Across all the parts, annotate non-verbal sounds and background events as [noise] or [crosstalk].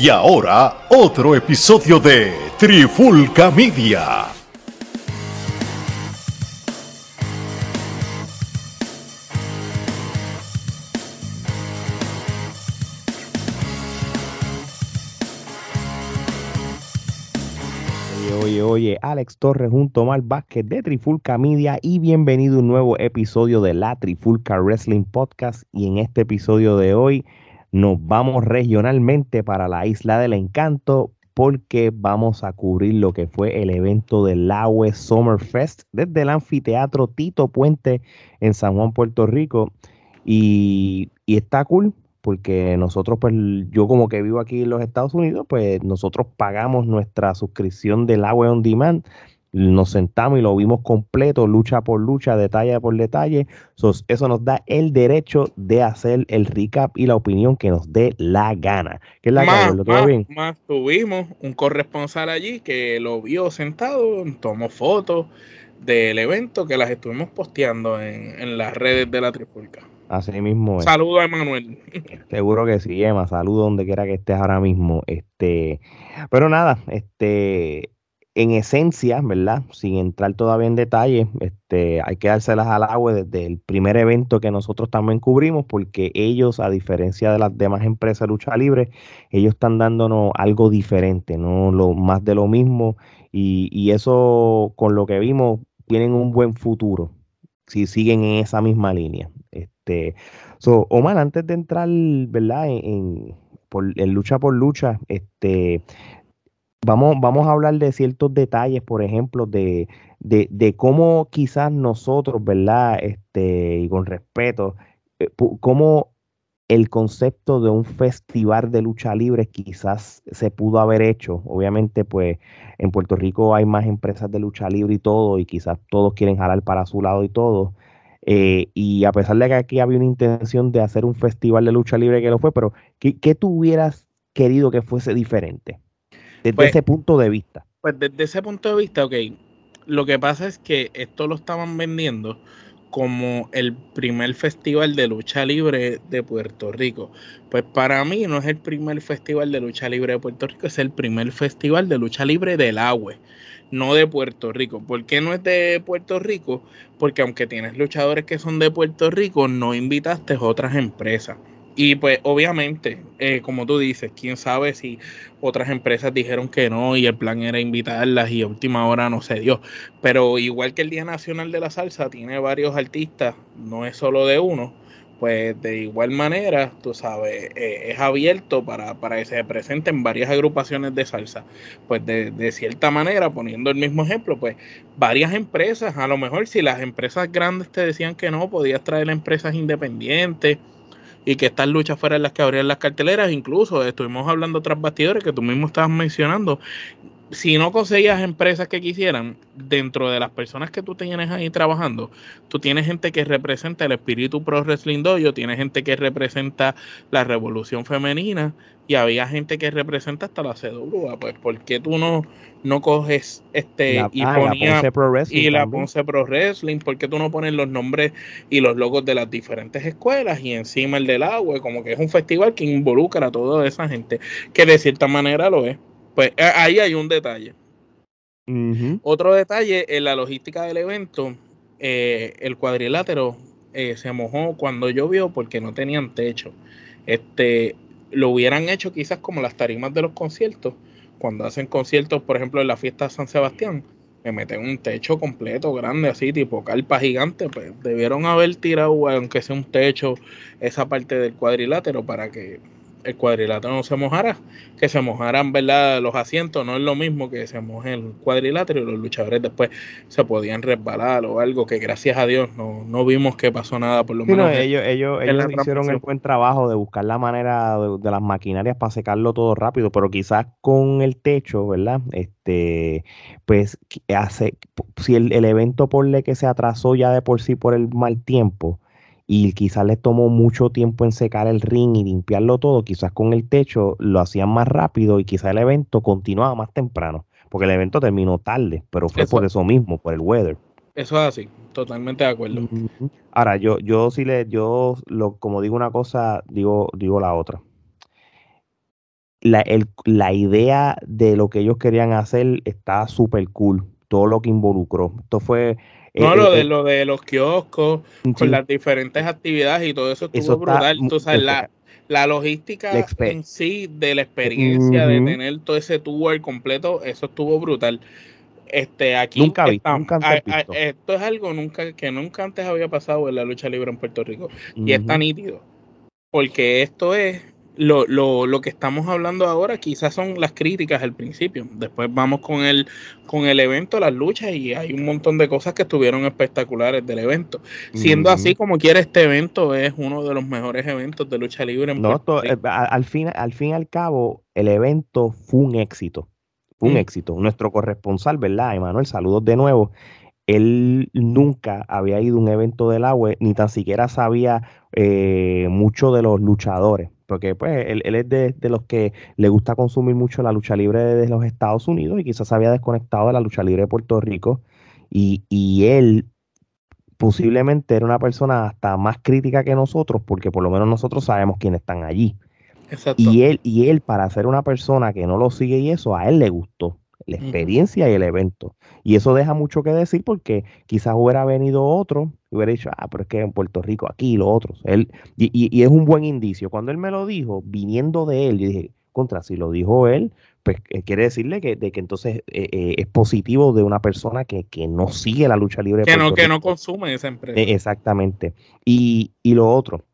Y ahora, otro episodio de Trifulca Media. Oye, oye, Alex Torres junto a Vázquez de Trifulca Media y bienvenido a un nuevo episodio de la Trifulca Wrestling Podcast. Y en este episodio de hoy nos vamos regionalmente para la Isla del Encanto porque vamos a cubrir lo que fue el evento del Laue Summer Fest desde el anfiteatro Tito Puente en San Juan, Puerto Rico. Y, y está cool porque nosotros, pues yo como que vivo aquí en los Estados Unidos, pues nosotros pagamos nuestra suscripción del agua on demand, nos sentamos y lo vimos completo, lucha por lucha, detalle por detalle. So, eso nos da el derecho de hacer el recap y la opinión que nos dé la gana. ¿Qué es la más, gana? ¿Lo más, bien? más tuvimos un corresponsal allí que lo vio sentado, tomó fotos del evento que las estuvimos posteando en, en las redes de la Trifulca. Así mismo es. Saludos a Emanuel. [laughs] Seguro que sí, Emma. Saludo donde quiera que estés ahora mismo. Este, pero nada, este, en esencia, ¿verdad? Sin entrar todavía en detalle, este, hay que dárselas al agua desde el primer evento que nosotros también cubrimos, porque ellos, a diferencia de las demás empresas de lucha libre, ellos están dándonos algo diferente, no lo más de lo mismo, y, y eso con lo que vimos tienen un buen futuro si siguen en esa misma línea. Este, so, Omar, antes de entrar, ¿verdad? En, lucha por lucha, este, vamos, vamos a hablar de ciertos detalles, por ejemplo, de, de, de cómo quizás nosotros, ¿verdad? Este, y con respeto, eh, cómo el concepto de un festival de lucha libre quizás se pudo haber hecho. Obviamente, pues en Puerto Rico hay más empresas de lucha libre y todo, y quizás todos quieren jalar para su lado y todo. Eh, y a pesar de que aquí había una intención de hacer un festival de lucha libre que lo fue, pero ¿qué, qué tú hubieras querido que fuese diferente desde Pues- ese punto de vista? Pues desde ese punto de vista, ok, lo que pasa es que esto lo estaban vendiendo como el primer festival de lucha libre de Puerto Rico. Pues para mí no es el primer festival de lucha libre de Puerto Rico, es el primer festival de lucha libre del agua, no de Puerto Rico. ¿Por qué no es de Puerto Rico? Porque aunque tienes luchadores que son de Puerto Rico, no invitaste a otras empresas. Y pues obviamente, eh, como tú dices, quién sabe si otras empresas dijeron que no y el plan era invitarlas y a última hora no se dio. Pero igual que el Día Nacional de la Salsa tiene varios artistas, no es solo de uno, pues de igual manera, tú sabes, eh, es abierto para, para que se presenten varias agrupaciones de salsa. Pues de, de cierta manera, poniendo el mismo ejemplo, pues varias empresas, a lo mejor si las empresas grandes te decían que no, podías traer empresas independientes y que estas luchas fueran las que abrían las carteleras. Incluso estuvimos hablando tras bastidores que tú mismo estabas mencionando. Si no conseguías empresas que quisieran, dentro de las personas que tú tienes ahí trabajando, tú tienes gente que representa el espíritu pro wrestling dojo, tienes gente que representa la revolución femenina y había gente que representa hasta la CWA. Pues, ¿por qué tú no, no coges este La- y ah, la ponías Ponce Pro Wrestling y la también. Ponce Pro Wrestling, ¿por qué tú no pones los nombres y los logos de las diferentes escuelas y encima el del agua? Como que es un festival que involucra a toda esa gente, que de cierta manera lo es. Pues eh, ahí hay un detalle. Otro detalle en la logística del evento, eh, el cuadrilátero eh, se mojó cuando llovió porque no tenían techo. Este, lo hubieran hecho quizás como las tarimas de los conciertos, cuando hacen conciertos, por ejemplo, en la fiesta de San Sebastián, me meten un techo completo, grande, así, tipo carpa gigante, pues debieron haber tirado, aunque sea un techo, esa parte del cuadrilátero para que el cuadrilátero no se mojara, que se mojaran, ¿verdad? Los asientos, no es lo mismo que se moje el cuadrilátero y los luchadores después se podían resbalar o algo, que gracias a Dios no, no vimos que pasó nada, por lo Sí, menos. en- ellos, ellos, ellos hicieron el buen trabajo de buscar la manera de, de las maquinarias para secarlo todo rápido, pero quizás con el techo, ¿verdad? Este, pues hace, si el, el evento por le que se atrasó ya de por sí por el mal tiempo y quizás les tomó mucho tiempo en secar el ring y limpiarlo todo, quizás con el techo lo hacían más rápido y quizás el evento continuaba más temprano, porque el evento terminó tarde, pero fue Eso- por eso mismo, por el weather. Eso es así, totalmente de acuerdo. Ahora, yo, yo sí le, yo lo, como digo una cosa, digo, digo la otra. la, la idea de lo que ellos querían hacer está súper cool. Todo lo que involucró. Esto fue. Eh, no, lo, de, lo de los kioscos, con las diferentes actividades y todo eso estuvo brutal. Tú sabes, la, la logística en sí de la experiencia de tener todo ese tour completo, eso estuvo brutal. Este, aquí nunca, vi, nunca esto es algo nunca que nunca antes había pasado en la lucha libre en Puerto Rico y está nítido porque esto es lo, lo, lo, que estamos hablando ahora quizás son las críticas al principio. Después vamos con el, con el evento, las luchas, y hay un montón de cosas que estuvieron espectaculares del evento. Siendo así, como quiera, este evento es uno de los mejores eventos de lucha libre. En no, eh, al, fin, al fin y al cabo, el evento fue un éxito. Fue un mm. éxito. Nuestro corresponsal, ¿verdad, Emanuel? Saludos de nuevo él nunca había ido a un evento del agua, ni tan siquiera sabía eh, mucho de los luchadores, porque pues él, es de, los que le gusta consumir mucho la lucha libre de los Estados Unidos y quizás había desconectado de la lucha libre de Puerto Rico y, y él posiblemente era una persona hasta más crítica que nosotros, porque por lo menos nosotros sabemos quiénes están allí. Y él, y él, para ser una persona que no lo sigue y eso, a él le gustó la experiencia y el evento. Y eso deja mucho que decir porque quizás hubiera venido otro y hubiera dicho, ah, pero es que en Puerto Rico, aquí, los otros. Él, y, y, es un buen indicio. Cuando él me lo dijo, viniendo de él, yo dije, contra, si lo dijo él, pues eh, quiere decirle que, de que entonces eh, eh, es positivo de una persona que, que, no sigue la lucha libre. Que, no, que no consume esa empresa. E, exactamente. Y, y lo otro,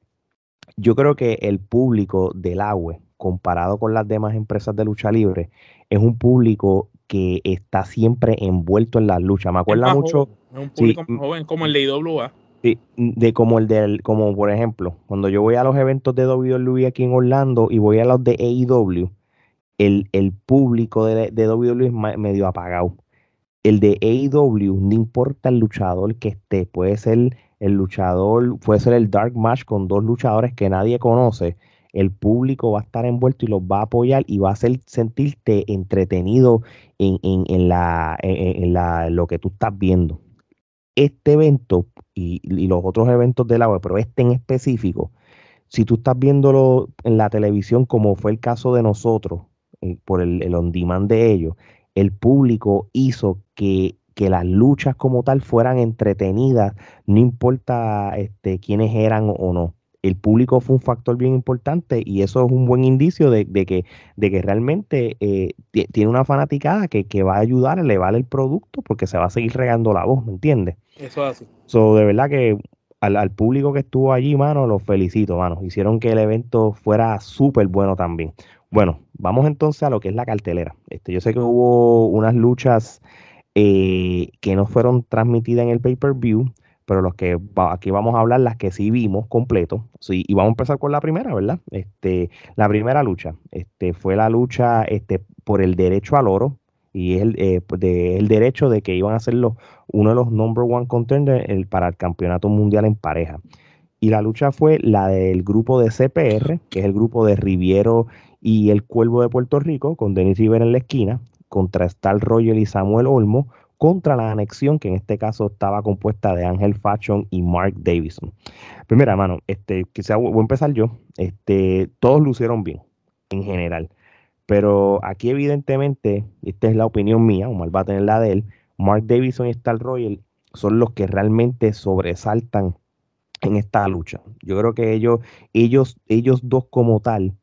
yo creo que el público del agua, comparado con las demás empresas de lucha libre, es un público que está siempre envuelto en la lucha. Me acuerda mucho. es un público joven como el de IWA. Sí, de como el del, como por ejemplo, cuando yo voy a los eventos de WWE aquí en Orlando y voy a los de AEW, el, el público de, de WWE es medio apagado. El de AEW, no importa el luchador que esté, puede ser el luchador, puede ser el Dark Match con dos luchadores que nadie conoce el público va a estar envuelto y los va a apoyar y va a hacer sentirte entretenido en, en, la, en, la, lo que tú estás viendo. Este evento y, los otros eventos del agua, pero este en específico, si tú estás viéndolo en la televisión, como fue el caso de nosotros, eh, por el, el on demand de ellos, el público hizo que, que las luchas como tal fueran entretenidas, no importa este, quiénes eran o no el público fue un factor bien importante y eso es un buen indicio de, que, de que realmente eh, tiene una fanaticada que, va a ayudar a elevar el producto porque se va a seguir regando la voz, ¿me entiendes? Eso es así. So, de verdad que al, público que estuvo allí, mano, los felicito, mano. Hicieron que el evento fuera súper bueno también. Bueno, vamos entonces a lo que es la cartelera. Este, yo sé que hubo unas luchas eh, que no fueron transmitidas en el pay-per-view pero los que aquí vamos a hablar las que sí vimos completo. Sí, y vamos a empezar con la primera, ¿verdad? Este, la primera lucha, este, fue la lucha este, por el derecho al oro y el, eh, pues, el derecho de que iban a ser los, uno de los number one contenders para el campeonato mundial en pareja. Y la lucha fue la del grupo de CPR, que es el grupo de Riviero y el Cuervo de Puerto Rico, con Denis Rivera en la esquina, contra Star Royal y Samuel Olmo, contra la anexión, que en este caso estaba compuesta de Ángel Fashion y Mark Davison. Primera, mano, este, quizá voy a empezar yo. Este, todos lucieron bien, en general. Pero aquí, evidentemente, esta es la opinión mía, Omar va a tener la de él. Mark Davison y Star Royal son los que realmente sobresaltan en esta lucha. Yo creo que ellos, ellos, ellos dos como tal,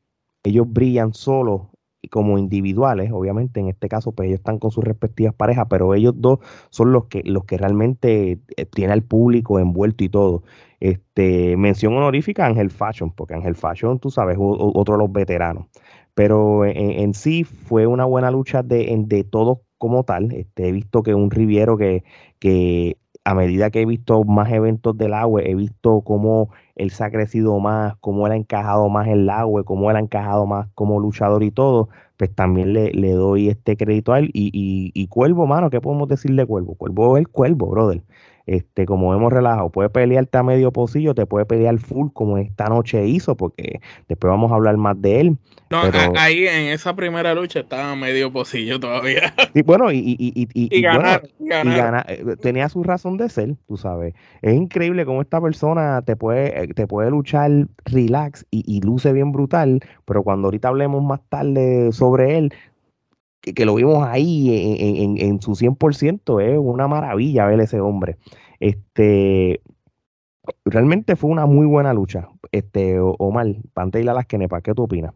ellos brillan solos como individuales, obviamente en este caso pues ellos están con sus respectivas parejas, pero ellos dos son los que los que realmente eh, tiene al público envuelto y todo. Este, mención honorífica a Ángel Fashion, porque Ángel Fashion, tú sabes, otro de los veteranos. Pero en, sí fue una buena lucha de, de todos como tal. Este, he visto que un Riviero que, que a medida que he visto más eventos del agua, he visto cómo él se ha crecido más, cómo él ha encajado más en el agua, cómo él ha encajado más como luchador y todo, pues también le, doy este crédito a él. Y, y, Cuervo, mano, ¿qué podemos decir de Cuervo? Cuervo es el Cuervo, brother. Este, como hemos relajado, puede pelearte a medio pocillo, te puede pelear full como esta noche hizo, porque después vamos a hablar más de él. No, ahí en esa primera lucha estaba medio pocillo todavía. Y bueno, y, y, y, y, ganar, eh, tenía su razón de ser, tú sabes. Es increíble cómo esta persona te puede, eh, te puede luchar relax y, luce bien brutal, pero cuando ahorita hablemos más tarde sobre él, que, lo vimos ahí en, en, su 100%, es una maravilla ver ese hombre. Este, realmente fue una muy buena lucha. Este, Omar, Panteila Las Kenepa, ¿qué tú opinas?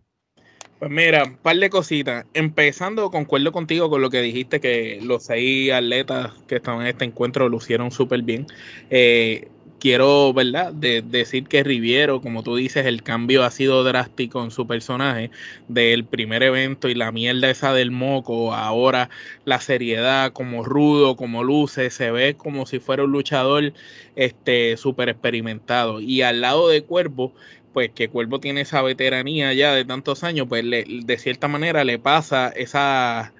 Pues mira, un par de cositas. Empezando, concuerdo contigo con lo que dijiste, que los seis atletas que estaban en este encuentro lucieron súper bien. Eh, quiero, ¿verdad?, de, decir que Riviero, como tú dices, el cambio ha sido drástico en su personaje del primer evento y la mierda esa del moco, ahora la seriedad, como rudo, como luce, se ve como si fuera un luchador este súper experimentado. Y al lado de Cuervo, pues que Cuervo tiene esa veteranía ya de tantos años, pues de cierta manera le pasa esa...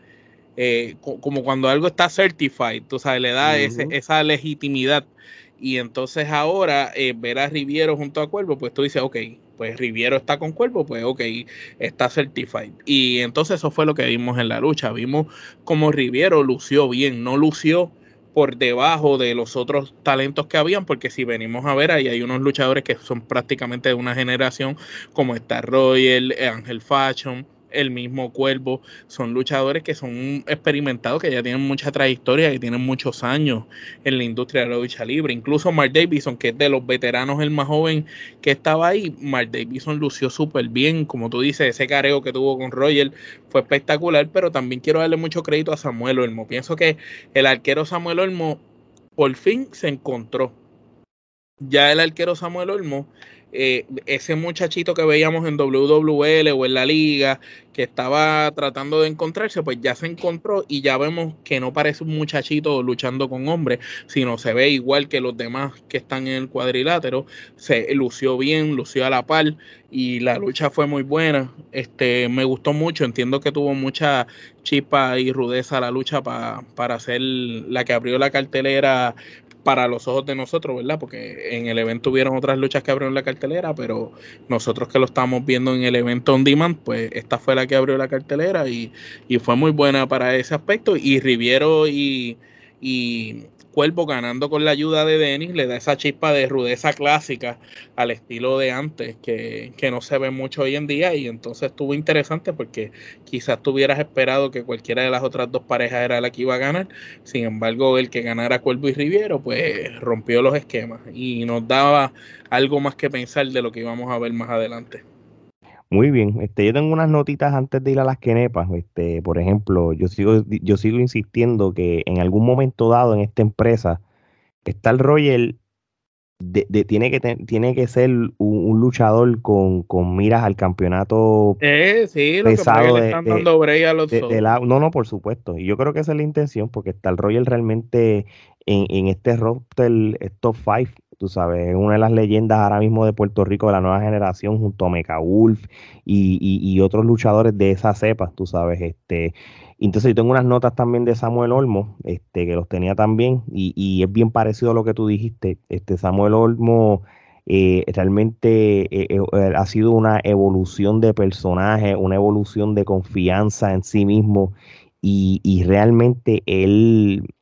Eh, como cuando algo está certified, tú sabes, le da esa legitimidad y entonces ahora eh, ver a Riviero junto a Cuervo, pues tú dices, ok, pues Riviero está con Cuervo, pues ok, está certified. Y entonces eso fue lo que vimos en la lucha. Vimos como Riviero lució bien, no lució por debajo de los otros talentos que habían, porque si venimos a ver, ahí hay unos luchadores que son prácticamente de una generación, como está Royal, Ángel Fashion, el mismo Cuervo, son luchadores que son experimentados, que ya tienen mucha trayectoria, que tienen muchos años en la industria de la lucha libre. Incluso Mark Davidson, que es de los veteranos el más joven que estaba ahí, Mark Davidson lució súper bien, como tú dices, ese careo que tuvo con Roger fue espectacular, pero también quiero darle mucho crédito a Samuel Olmo. Pienso que el arquero Samuel Olmo por fin se encontró. Ya el arquero Samuel Olmo eh, ese muchachito que veíamos en WWL o en la liga que estaba tratando de encontrarse, pues ya se encontró y ya vemos que no parece un muchachito luchando con hombres, sino se ve igual que los demás que están en el cuadrilátero, se lució bien, lució a la par y la lucha fue muy buena. Este, me gustó mucho, entiendo que tuvo mucha chispa y rudeza la lucha para ser la que abrió la cartelera para los ojos de nosotros, ¿verdad? Porque en el evento hubieron otras luchas que abrieron la cartelera, pero nosotros que lo estamos viendo en el evento on demand, pues esta fue la que abrió la cartelera y, y fue muy buena para ese aspecto. Y Riviero y, y Cuervo ganando con la ayuda de Denis le da esa chispa de rudeza clásica al estilo de antes que, no se ve mucho hoy en día y entonces estuvo interesante porque quizás tuvieras esperado que cualquiera de las otras dos parejas era la que iba a ganar, sin embargo el que ganara Cuervo y Riviero pues rompió los esquemas y nos daba algo más que pensar de lo que íbamos a ver más adelante. Muy bien, este, yo tengo unas notitas antes de ir a las quenepas. Este, por ejemplo, yo sigo, yo sigo insistiendo que en algún momento dado en esta empresa, está el Royal de, tiene, que tiene que ser un, luchador con, con, miras al campeonato eh, sí, lo pesado que le están dando a los No, no, por supuesto. Y yo creo que esa es la intención, porque está el Royal realmente en, en este roster top 5 tú sabes, es una de las leyendas ahora mismo de Puerto Rico de la nueva generación junto a Mecha Wolf y, otros luchadores de esa cepa, tú sabes, este, entonces yo tengo unas notas también de Samuel Olmo, este, que los tenía también, y, es bien parecido a lo que tú dijiste, este, Samuel Olmo eh, realmente eh, eh, ha sido una evolución de personaje, una evolución de confianza en sí mismo, y, y realmente él,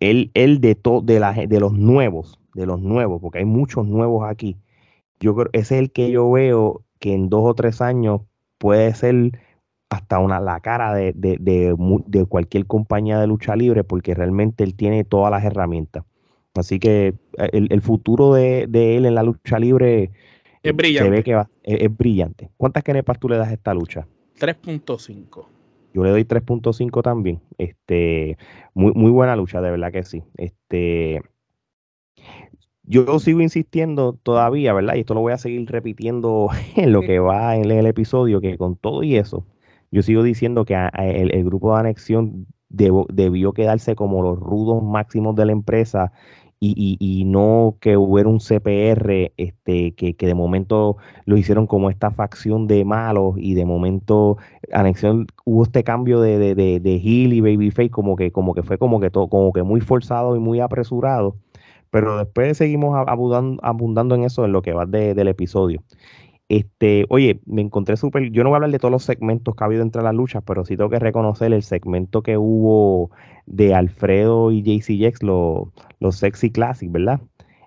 él, él de, de, la, de los nuevos, de los nuevos, porque hay muchos nuevos aquí. Yo creo, ese es el que yo veo que en dos o tres años puede ser hasta una la cara de, de, cualquier compañía de lucha libre, porque realmente él tiene todas las herramientas. Así que eh, el, futuro de, él en la lucha libre es brillante. se ve que va, es, brillante. ¿Cuántas kenepas tú le das a esta lucha? 3.5. Yo le doy 3.5 también. Este, muy, muy buena lucha, de verdad que sí. Este, yo sigo insistiendo todavía, ¿verdad? Y esto lo voy a seguir repitiendo [laughs] en lo que va en el episodio, que con todo y eso, yo sigo diciendo que el, grupo de anexión debió quedarse como los rudos máximos de la empresa y, no que hubiera un CPR este, que, de momento lo hicieron como esta facción de malos y de momento anexión hubo este cambio de, de, de, de y Babyface como que, como que fue como que todo, como que muy forzado y muy apresurado pero después seguimos abundando, en eso en lo que va del episodio. Este, oye, me encontré súper. Yo no voy a hablar de todos los segmentos que ha habido entre las luchas, pero sí tengo que reconocer el segmento que hubo de Alfredo y JC Jex, los Sexy Classic, ¿verdad?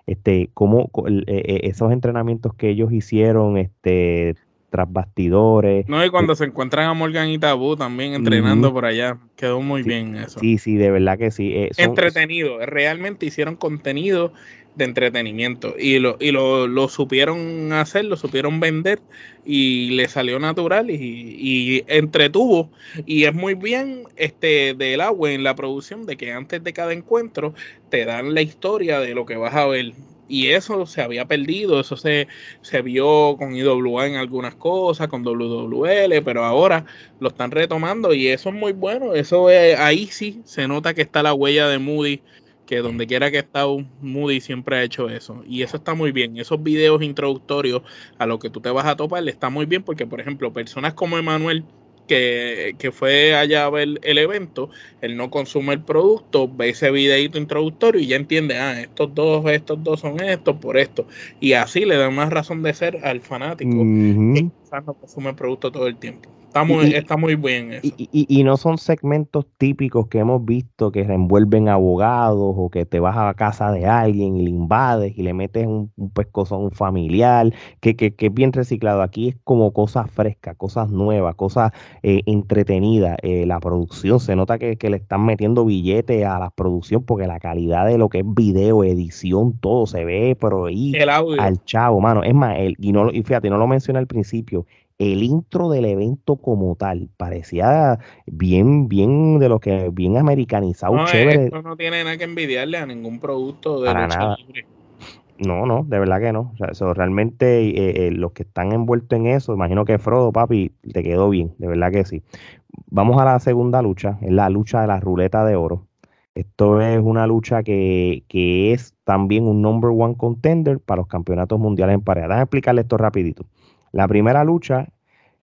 Este, cómo e, e, esos entrenamientos que ellos hicieron, este, tras bastidores. No, y cuando se encuentran a Morgan y Tabú también entrenando por allá, quedó muy bien eso. Sí, sí, de verdad que sí. Eh, Entretenido, realmente hicieron contenido de entretenimiento y lo, y lo, lo, supieron hacer, lo supieron vender y le salió natural y, y, entretuvo y es muy bien este del agua en la producción de que antes de cada encuentro te dan la historia de lo que vas a ver y eso se había perdido, eso se, se vio con IWA en algunas cosas, con WWL, pero ahora lo están retomando y eso es muy bueno, eso ahí sí se nota que está la huella de Moody, que donde quiera que está Moody siempre ha hecho eso y eso está muy bien, esos videos introductorios a lo que tú te vas a topar está muy bien porque por ejemplo personas como Emanuel que, fue allá a ver el evento, él no consume el producto, ve ese videito introductorio y ya entiende, ah, estos dos, estos dos son estos por esto. Y así le da más razón de ser al fanático que no consume el producto todo el tiempo. Está muy, está muy bien eso. Y, no son segmentos típicos que hemos visto que envuelven abogados o que te vas a la casa de alguien y le invades y le metes un, un familiar, que, que, que, es bien reciclado. Aquí es como cosas frescas, cosas nuevas, cosas eh, entretenidas. Eh, la producción, se nota que, le están metiendo billetes a la producción porque la calidad de lo que es video, edición, todo se ve, pero ahí al chavo, mano. Es más, el, y, no, y fíjate, no lo mencioné al principio, el intro del evento como tal parecía bien, bien de lo que bien americanizado, no, chévere. Esto no tiene nada que envidiarle a ningún producto de Para nada. No, no, de verdad que no. O sea, eso, realmente eh, eh, los que están envueltos en eso, imagino que Frodo, papi, te quedó bien, de verdad que sí. Vamos a la segunda lucha, es la lucha de la ruleta de oro. Esto es una lucha que, que es también un number one contender para los campeonatos mundiales en pareja. Déjame explicarle esto rapidito. La primera lucha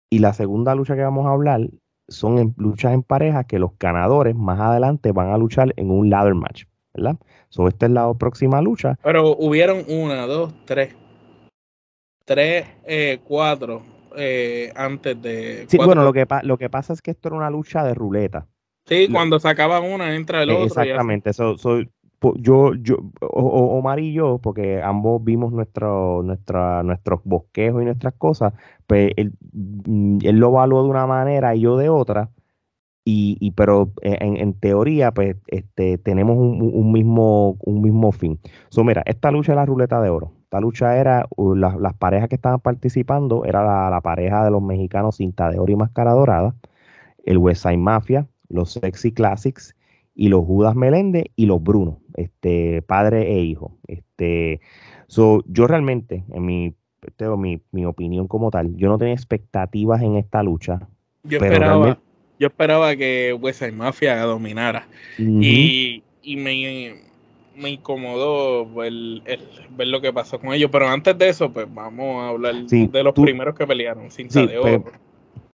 y la segunda lucha que vamos a hablar son luchas en pareja que los ganadores más adelante van a luchar en un ladder match, ¿verdad? So, esta es la próxima lucha. Pero hubieron una, dos, tres. Tres, eh, cuatro eh, antes de. Sí, bueno, lo que, lo que pasa es que esto era una lucha de ruleta. Sí, cuando se acaba una, entra el otro. Exactamente. eso soy yo, yo, Omar y yo, porque ambos vimos nuestro, nuestra, nuestros bosquejos y nuestras cosas, pues él, mm, él, lo evaluó de una manera y yo de otra, y, y pero en, en, teoría, pues este, tenemos un, un, mismo, un mismo fin. So, mira, esta lucha es la ruleta de oro. Esta lucha era, las parejas que estaban participando, era la, la, pareja de los mexicanos Cinta de Oro y Máscara Dorada, el West Side Mafia, los Sexy Classics, y los Judas Meléndez y los Bruno, este, padre e hijo. Este, so, yo realmente, en mi, tengo mi, mi, opinión como tal, yo no tenía expectativas en esta lucha. Yo esperaba, yo esperaba que West Mafia dominara. y, y me, me incomodó el, ver lo que pasó con ellos. Pero antes de eso, pues vamos a hablar de los primeros que pelearon, Cinta de Oro.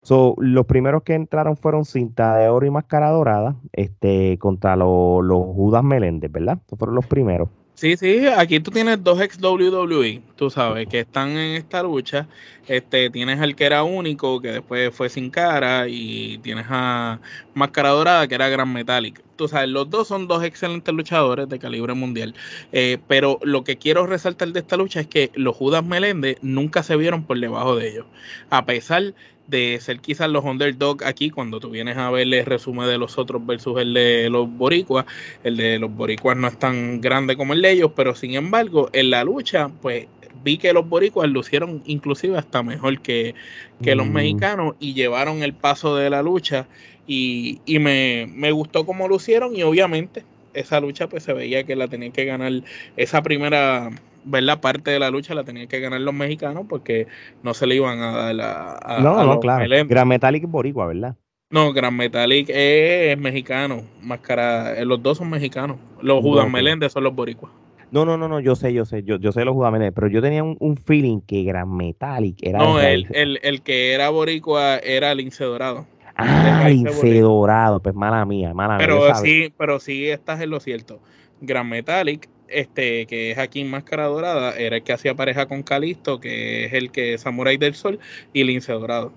So, los primeros que entraron fueron Cinta de Oro y Máscara Dorada este, contra los Judas Meléndez, ¿verdad? Estos fueron los primeros. Sí, sí, aquí tú tienes dos ex WWE, tú sabes, que están en esta lucha. Este, tienes al que era único, que después fue sin cara, y tienes a Máscara Dorada, que era Gran Metallic. Tú sabes, los dos son dos excelentes luchadores de calibre mundial. Eh, pero lo que quiero resaltar de esta lucha es que los Judas Meléndez nunca se vieron por debajo de ellos. A pesar de ser quizás los underdog aquí, cuando tú vienes a ver el resumen de los otros versus el de los boricuas, el de los boricuas no es tan grande como el de ellos, pero sin embargo, en la lucha, pues vi que los boricuas lucieron inclusive hasta mejor que, los mm. mexicanos y llevaron el paso de la lucha y, y me, me gustó cómo lucieron y obviamente esa lucha pues se veía que la tenían que ganar esa primera la Parte de la lucha la tenían que ganar los mexicanos porque no se le iban a dar a, No, no, claro. Gran Metallic boricua, ¿verdad? No, Gran Metallic es, mexicano. Máscara, eh, los dos son mexicanos. Los Judas Meléndez son los boricuas. No, no, no, no, yo sé, yo sé, yo, yo sé los Judas Meléndez, pero yo tenía un, feeling que Gran Metallic era... No, el, el, el, que era boricua era Lince Dorado. Ah, Lince Dorado, pues mala mía, mala pero mía. Pero sí, pero sí estás en lo cierto. Gran Metallic este, que es aquí en Máscara Dorada, era el que hacía pareja con Calisto, que es el que es Samurai del Sol, y Lince Dorado.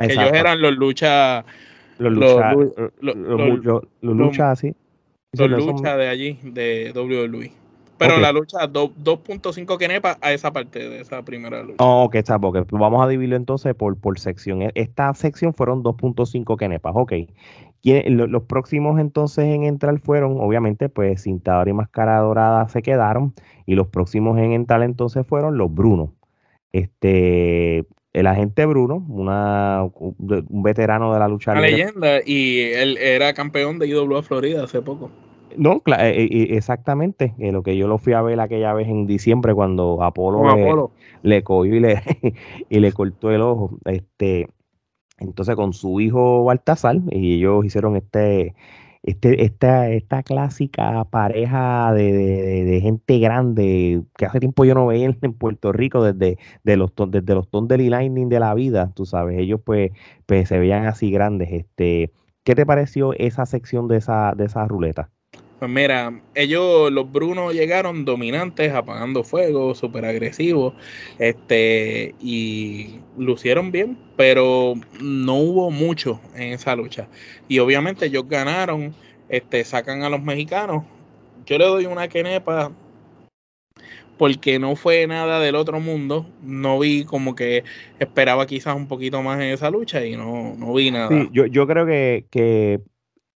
ellos eran los lucha. Los lucha, los, lucha así. Los lucha de allí, de WWE. Pero la lucha 2.5 kenepa a esa parte de esa primera lucha. Oh, ok, está, porque vamos a dividirlo entonces por, por sección. E, esta sección fueron 2.5 kenepas, ok. Los próximos entonces en entrar fueron, obviamente, pues Cintador y Máscara Dorada se quedaron. Y los próximos en entrar entonces fueron los Bruno. Este, el agente Bruno, una, un veterano de la lucha. Una leyenda, y él era campeón de IWA Florida hace poco. No, eh, eh, exactamente. Eh, lo que yo lo fui a ver aquella vez en diciembre cuando Apolo, le, cogió y le, [laughs] y le cortó el ojo. Este, entonces con su hijo Baltasar, y ellos hicieron este, este, esta, esta clásica pareja de, gente grande que hace tiempo yo no veía en, Puerto Rico desde de los desde los Thunder Lightning de la vida, tú sabes, ellos pues, pues se veían así grandes. Este, ¿qué te pareció esa sección de esa, de esa ruleta? Pues mira, ellos, los Brunos llegaron dominantes, apagando fuego, súper agresivos, este, y lucieron bien, pero no hubo mucho en esa lucha. Y obviamente ellos ganaron, este, sacan a los mexicanos. Yo le doy una quenepa porque no fue nada del otro mundo. No vi como que esperaba quizás un poquito más en esa lucha y no, no vi nada. Sí, yo, yo creo que, que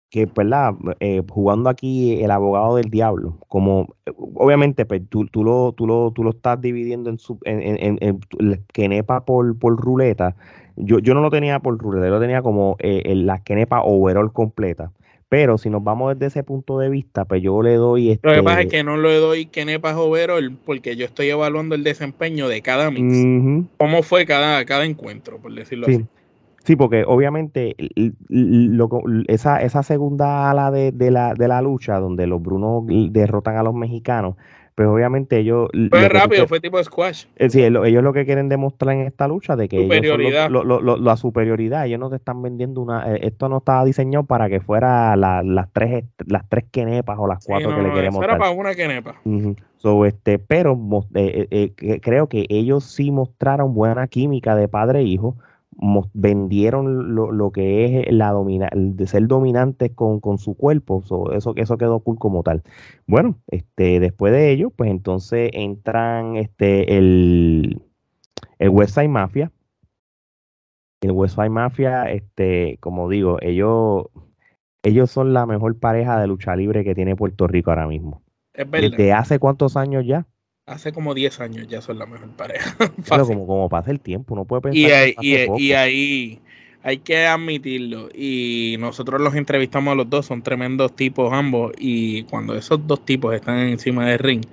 que, ¿verdad? Eh, jugando aquí el abogado del diablo, como obviamente pues, tú, tú, lo, tú, lo, tú lo estás dividiendo en, su, en, en, en, Kenepa por, por ruleta. Yo, yo no lo tenía por ruleta, yo lo tenía como eh, la Kenepa overall completa. Pero si nos vamos desde ese punto de vista, pues yo le doy. Este... Lo que pasa es este que no le doy Kenepa overall porque yo estoy evaluando el desempeño de cada mix. ¿Cómo fue cada, cada encuentro, por decirlo así? Sí, porque obviamente esa, esa segunda ala de, la, de la lucha, donde los Brunos derrotan a los mexicanos, pues obviamente ellos... Fue rápido, fue tipo squash. Eh, sí, ellos lo que quieren demostrar en esta lucha de que superioridad. la superioridad, ellos no te están vendiendo una... Eh, esto no estaba diseñado para que fuera las tres las tres quenepas o las cuatro que le queremos era para una quenepa. este, pero eh, creo que ellos sí mostraron buena química de padre e hijo vendieron lo, que es la domina, de ser dominantes con, su cuerpo, eso, eso quedó cool como tal. Bueno, este, después de ello, pues entonces entran este, el, el West Side Mafia. El West Side Mafia, este, como digo, ellos, ellos son la mejor pareja de lucha libre que tiene Puerto Rico ahora mismo. ¿Desde hace cuántos años ya? Hace como 10 años ya son la mejor pareja. [laughs] Pero como, como pasa el tiempo, no puede pensar. Y, y, ahí hay que admitirlo. Y nosotros los entrevistamos a los dos, son tremendos tipos ambos. Y cuando esos dos tipos están encima del ring,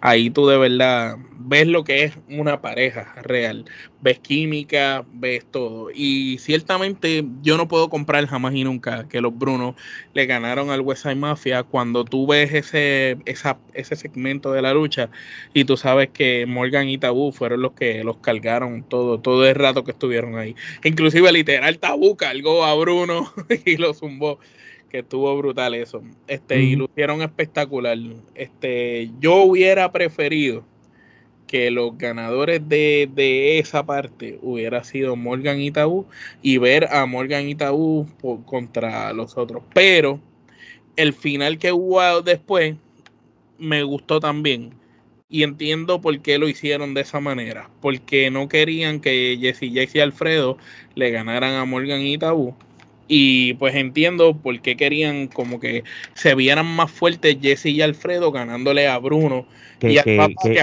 ahí tú de verdad ves lo que es una pareja real. Ves química, ves todo. Y ciertamente yo no puedo comprar jamás y nunca que los Brunos le ganaron al West Side Mafia cuando tú ves ese, esa, ese segmento de la lucha y tú sabes que Morgan y Tabú fueron los que los cargaron todo, todo el rato que estuvieron ahí. Inclusive literal Tabú cargó a Bruno [laughs] y lo zumbó que estuvo brutal eso. Este, y lo hicieron espectacular. Este, yo hubiera preferido que los ganadores de, esa parte hubiera sido Morgan y Tabú y ver a Morgan y Tabú contra los otros. Pero el final que hubo después me gustó también. Y entiendo por qué lo hicieron de esa manera. Porque no querían que Jesse, Jesse y Alfredo le ganaran a Morgan y Tabú y pues entiendo por qué querían como que se vieran más fuertes Jesse y Alfredo ganándole a Bruno. Que, y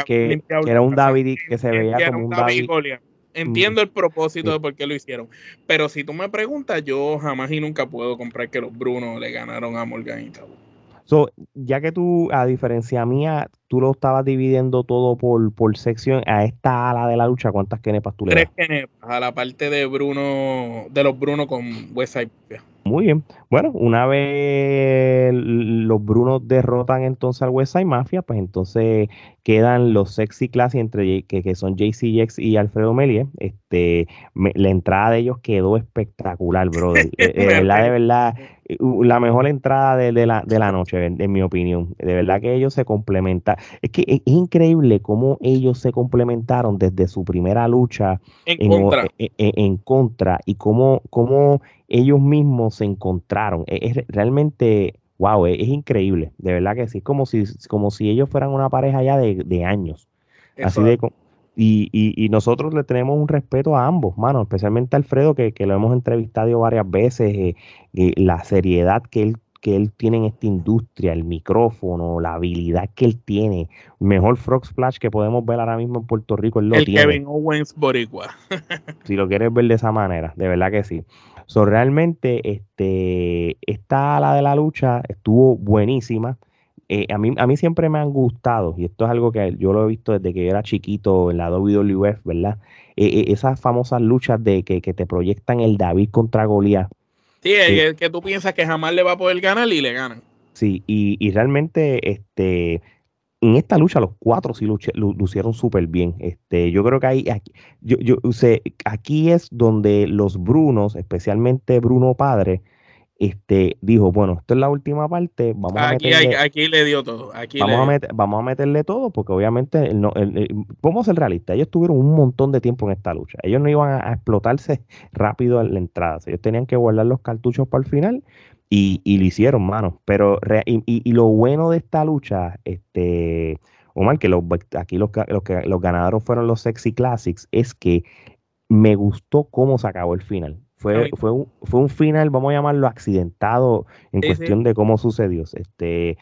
que, era un David que se veía como un David. Entiendo el propósito de por qué lo hicieron. Pero si tú me preguntas, yo jamás y nunca puedo comprar que los Bruno le ganaron a Morgan y Tabú. So, ya que tú, a diferencia mía, tú lo estabas dividiendo todo por, por sección, a esta ala de la lucha, ¿cuántas kenepas tú le das? Tres kenepas a la parte de Bruno, de los Bruno con Westside. Muy bien. Bueno, una vez los Brunos derrotan entonces al West Side Mafia, pues entonces quedan los sexy class entre que, que son JCX y Alfredo Melie. Este, la entrada de ellos quedó espectacular, brother. [laughs] de, verdad, de verdad, la mejor entrada de, la, de la noche, en, mi opinión. De verdad que ellos se complementan. Es que es, increíble cómo ellos se complementaron desde su primera lucha en, contra. En, contra y cómo, cómo ellos mismos se encontraron. E, es, realmente, wow, es, increíble, de verdad que sí, es como si, como si ellos fueran una pareja ya de, años. Así de, y, y, nosotros le tenemos un respeto a ambos, mano, especialmente a Alfredo, que, lo hemos entrevistado varias veces, eh, eh, la seriedad que él que él tiene en esta industria, el micrófono, la habilidad que él tiene, mejor Frog Splash que podemos ver ahora mismo en Puerto Rico, él lo el tiene. Kevin Owens Boricua. [laughs] si lo quieres ver de esa manera, de verdad que sí. So, realmente, este, esta ala de la lucha estuvo buenísima. Eh, a, mí, a mí siempre me han gustado, y esto es algo que yo lo he visto desde que yo era chiquito en la WWF, ¿verdad? Eh, eh, esas famosas luchas de que, te proyectan el David contra Goliat. Sí, que, que, tú piensas que jamás le va a poder ganar y le ganan. Sí, y, y realmente este, en esta lucha los cuatro sí lucieron súper bien. Este, yo creo que ahí, aquí, yo, yo sé, aquí es donde los Brunos, especialmente Bruno Padre, este, dijo, bueno, esto es la última parte, vamos a meterle, aquí le dio todo. vamos, A meterle todo, porque obviamente, no, vamos a ser realistas, ellos tuvieron un montón de tiempo en esta lucha. Ellos no iban a, explotarse [laughs] rápido en la entrada. Ellos tenían que guardar los cartuchos para el final y, y lo hicieron, mano. Pero y, y, lo bueno de esta lucha, este, Omar, que los, aquí los, los, los ganadores fueron los Sexy Classics, es que me gustó cómo se acabó el final. Fue, fue, un, fue un final, vamos a llamarlo accidentado en cuestión de cómo sucedió. Este,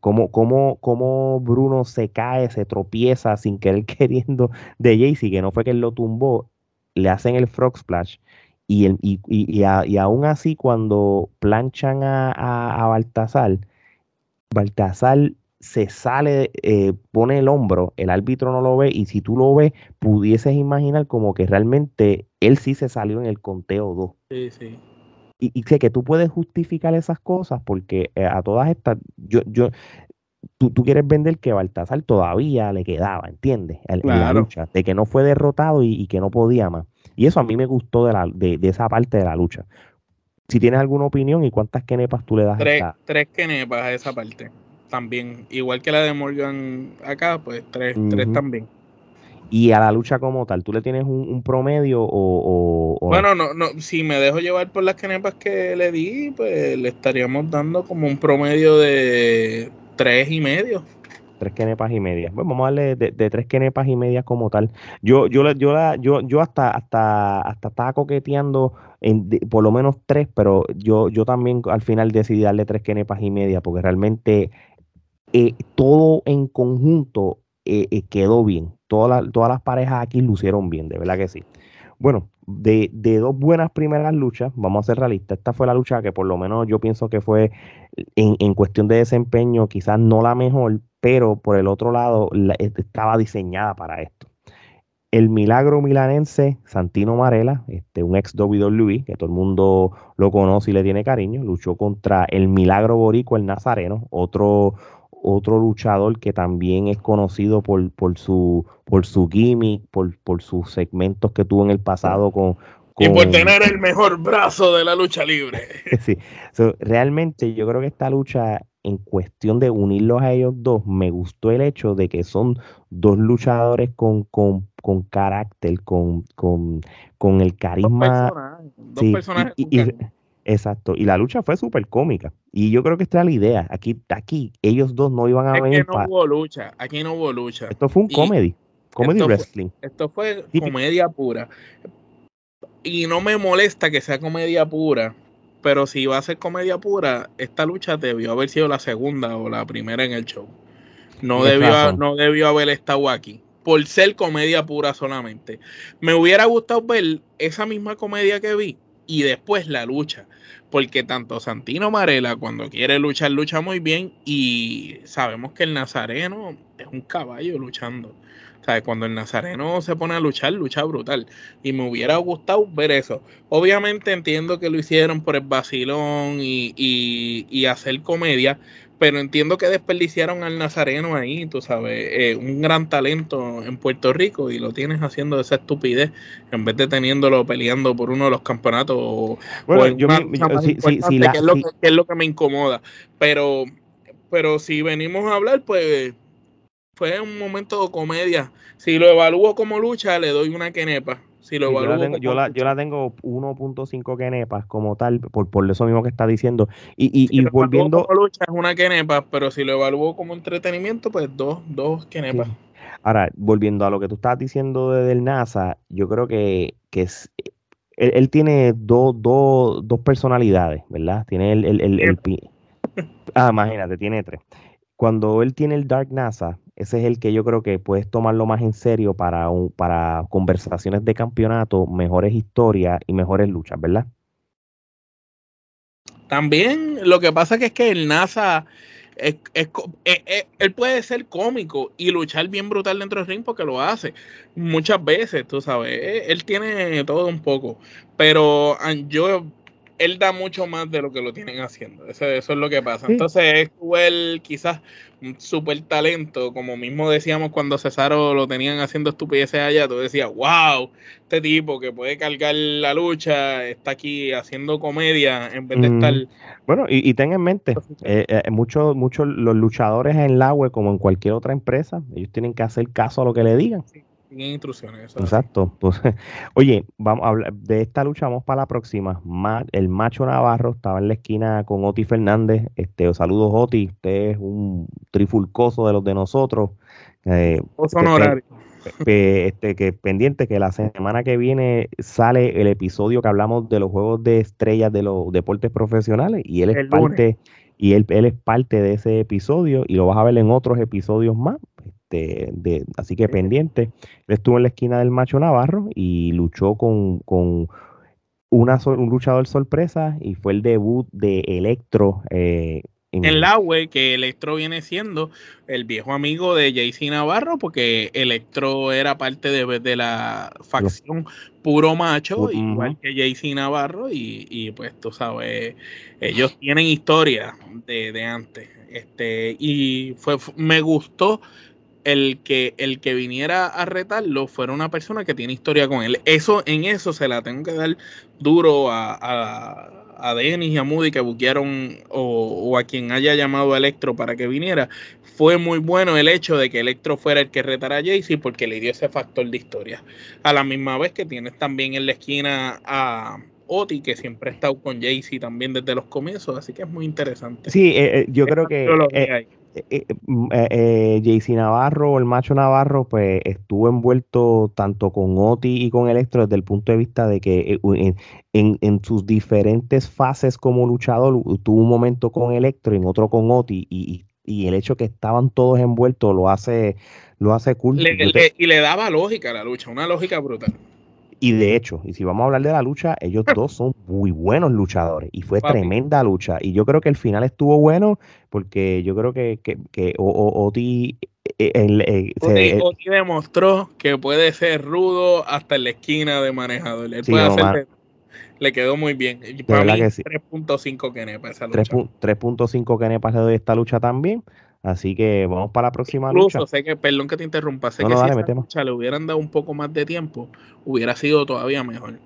cómo, cómo, cómo Bruno se cae, se tropieza sin querer [laughs] queriendo de Jaycee, que no fue que él lo tumbó, le hacen el frog splash y, el, y, y, y, aún así, cuando planchan a, a, Baltasar, Baltasar se sale, eh, pone el hombro, el árbitro no lo ve, y si tú lo ves, pudieses imaginar como que realmente él sí se salió en el conteo 2. Sí, sí. Y, sé que tú puedes justificar esas cosas porque eh, a todas estas, yo, yo, tú, tú, quieres vender que Baltasar todavía le quedaba, ¿entiendes? En, la lucha, de que no fue derrotado y, y, que no podía más. Y eso a mí me gustó de, la, de, esa parte de la lucha. Si tienes alguna opinión y cuántas kenepas tú le das tres, a Tres kenepas a esa parte. También. Igual que la de Morgan acá, pues tres, tres también. Y a la lucha como tal, ¿tú le tienes un, promedio o, Bueno, no, no, si me dejo llevar por las kenepas que le di, pues le estaríamos dando como un promedio de tres y medio tres kenepas y media. Bueno, vamos a darle de, tres kenepas y media como tal. Yo, yo, yo, yo, yo hasta, hasta, hasta estaba coqueteando en, por lo menos tres, pero yo, yo también al final decidí darle tres kenepas y media, porque realmente eh, todo en conjunto eh, eh, quedó bien. Todas, todas las parejas aquí lucieron bien, de verdad que sí. Bueno, de, de, dos buenas primeras luchas, vamos a ser realistas, esta fue la lucha que por lo menos yo pienso que fue en, en cuestión de desempeño quizás no la mejor, pero por el otro lado estaba diseñada para esto. El milagro milanense Santino Marella, este, un ex WWE, que todo el mundo lo conoce y le tiene cariño, luchó contra el milagro borico, el nazareno, otro, otro luchador que también es conocido por, por, su, por su gimmick, por, por sus segmentos que tuvo en el pasado con, y por tener el mejor brazo de la lucha libre. [laughs] sí, realmente yo creo que esta lucha en cuestión de unirlos a ellos dos, me gustó el hecho de que son dos luchadores con, con, con carácter, con, con, con el carisma. Dos personajes. Exacto. Y la lucha fue súper cómica. Y yo creo que esta era la idea. Aquí, aquí ellos dos no iban a es venir. Que no hubo lucha. Aquí no hubo lucha. Esto fue un comedy. Comedy wrestling. esto fue comedia pura. Y no me molesta que sea comedia pura pero si iba a ser comedia pura, esta lucha debió haber sido la segunda o la primera en el show. No debió, no debió haber estado aquí. Por ser comedia pura solamente. Me hubiera gustado ver esa misma comedia que vi, y después la lucha. Porque tanto Santino Marela, cuando quiere luchar, lucha muy bien. Y sabemos que el Nazareno es un caballo luchando. Cuando el Nazareno se pone a luchar, lucha brutal. Y me hubiera gustado ver eso. Obviamente entiendo que lo hicieron por el vacilón y, y hacer comedia pero entiendo que desperdiciaron al Nazareno ahí, tú sabes, eh, un gran talento en Puerto Rico y lo tienes haciendo esa estupidez en vez de teniéndolo peleando por uno de los campeonatos. Bueno, yo, sí, sí, sí, que, es lo que, es lo que me incomoda. Pero, pero si venimos a hablar, pues fue un momento de comedia. Si lo evalúo como lucha, le doy una quenepa yo, la tengo, 1.5 kenepas como tal, por, por eso mismo que está diciendo. Y, y, y volviendo. Lucha es una kenepa, pero si lo evalúo como entretenimiento, pues dos, dos kenepas. Ahora, volviendo a lo que tú estabas diciendo del NASA, yo creo que, que es, él, tiene dos, dos, dos personalidades, ¿verdad? Tiene el, el, el [laughs] ah, imagínate, tiene tres. Cuando él tiene el Dark NASA, ese es el que yo creo que puedes tomarlo más en serio para, un, para conversaciones de campeonato, mejores historias y mejores luchas, ¿verdad? También lo que pasa es que el NASA, es, es, eh, eh, él puede ser cómico y luchar bien brutal dentro del ring porque lo hace muchas veces, tú sabes, él tiene todo un poco, pero ah, yo él da mucho más de lo que lo tienen haciendo. Eso, es lo que pasa. Entonces, él quizás un super talento, como mismo decíamos cuando Cesaro lo tenían haciendo estupideces allá, tú decías, wow, este tipo que puede cargar la lucha, está aquí haciendo comedia en vez de estar... Bueno, y, ten en mente, eh, eh, muchos muchos los luchadores en la web, como en cualquier otra empresa, ellos tienen que hacer caso a lo que le digan instrucciones. Exacto. Pues, [laughs] oye, vamos a hablar de esta lucha, vamos para la próxima. el macho Navarro estaba en la esquina con Oti Fernández. Este, saludos, Oti. Usted es un trifulcoso de los de nosotros. Eh, este, que pendiente que la semana que viene sale el episodio que hablamos de los juegos de estrellas de los deportes profesionales y él es parte y él, él es parte de ese episodio y lo vas a ver en otros episodios más de, así que pendiente. Él estuvo en la esquina del Macho Navarro y luchó con, con una, un luchador sorpresa y fue el debut de Electro. Eh, en la web que Electro viene siendo el viejo amigo de JC Navarro, porque Electro era parte de, de la facción puro macho, igual que JC Navarro, y, y, pues tú sabes, ellos tienen historia de, de antes. Este, y fue, me gustó el que, el que viniera a retarlo fuera una persona que tiene historia con él. Eso, en eso se la tengo que dar duro a, a, a Dennis y a Moody que buquearon o, a quien haya llamado a Electro para que viniera. Fue muy bueno el hecho de que Electro fuera el que retara a Jaycee porque le dio ese factor de historia. A la misma vez que tienes también en la esquina a, Oti, que siempre ha estado con Jaycee también desde los comienzos, así que es muy interesante. Sí, eh, eh, yo creo que eh, eh, mm, eh, JC Navarro, el macho Navarro, pues estuvo envuelto tanto con Oti y con Electro desde el punto de vista de que en, sus diferentes fases como luchador tuvo un momento con Electro y en otro con Oti y, el hecho que estaban todos envueltos lo hace lo hace cool. y le daba lógica a la lucha, una lógica brutal. Y de hecho, y si vamos a hablar de la lucha, ellos dos son muy buenos luchadores y fue tremenda lucha. Y yo creo que el final estuvo bueno porque yo creo que, que, que Oti, eh, eh, eh, Oti, demostró que puede ser rudo hasta en la esquina de manejador. le quedó muy bien. Para mí, 3.5 kenepa esa lucha. 3.5 kenepa le doy esta lucha también. Así que vamos para la próxima Incluso, lucha. sé que, perdón que te interrumpa, sé que si esa lucha le hubieran dado un poco más de tiempo, hubiera sido todavía mejor.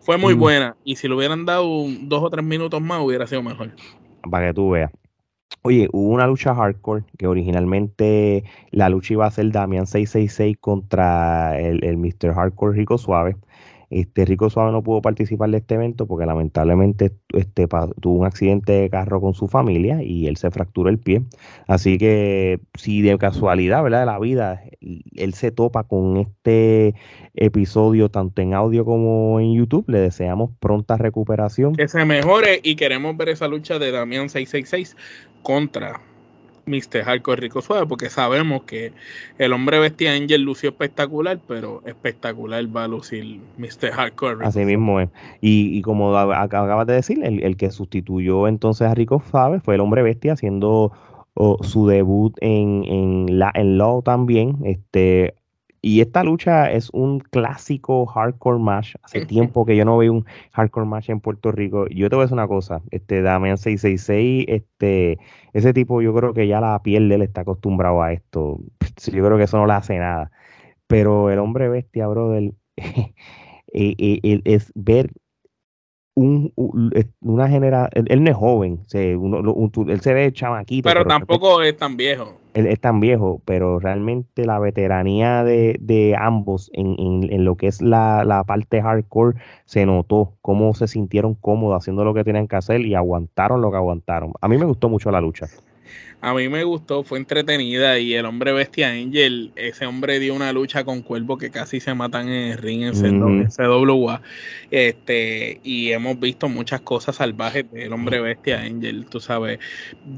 Fue muy buena y si le hubieran dado dos o tres minutos más, hubiera sido mejor. Para que tú veas. Oye, hubo una lucha hardcore que originalmente la lucha iba a ser Damian 666 contra el, el Mr. Hardcore Rico Suave. Este, Rico Suave no pudo participar de este evento porque lamentablemente este, tuvo un accidente de carro con su familia y él se fracturó el pie. Así que si de casualidad, ¿verdad? De la vida, él se topa con este episodio tanto en audio como en YouTube, le deseamos pronta recuperación. Que se mejore y queremos ver esa lucha de Damián 666 contra Mr. Hardcore Rico Suave, porque sabemos que el hombre bestia Angel lució espectacular, pero espectacular va a lucir Mr. Hardcore Rico Así mismo es. Y, como acabas de decir, el, que sustituyó entonces a Rico Suave fue el hombre bestia haciendo su debut en, en, la, en Law también. Este, y esta lucha es un clásico hardcore match. Hace tiempo que yo no veo un hardcore match en Puerto Rico. Yo te voy a decir una cosa, este Damian 666, este, ese tipo yo creo que ya la piel de él está acostumbrado a esto. [laughs] Yo creo que eso no le hace nada. Pero el hombre bestia, brother, eh, [laughs] eh, es ver un, una generación, él, no es joven, él se ve chamaquito. Pero, tampoco es tan viejo. Él es tan viejo, pero realmente la veteranía de, ambos en, en, lo que es la, la, parte hardcore se notó, cómo se sintieron cómodos haciendo lo que tenían que hacer y aguantaron lo que aguantaron. A mí me gustó mucho la lucha a mí me gustó, fue entretenida y el hombre bestia Angel, ese hombre dio una lucha con Cuervo que casi se matan en el ring en CWA. Este, y hemos visto muchas cosas salvajes del hombre bestia Angel, tú sabes.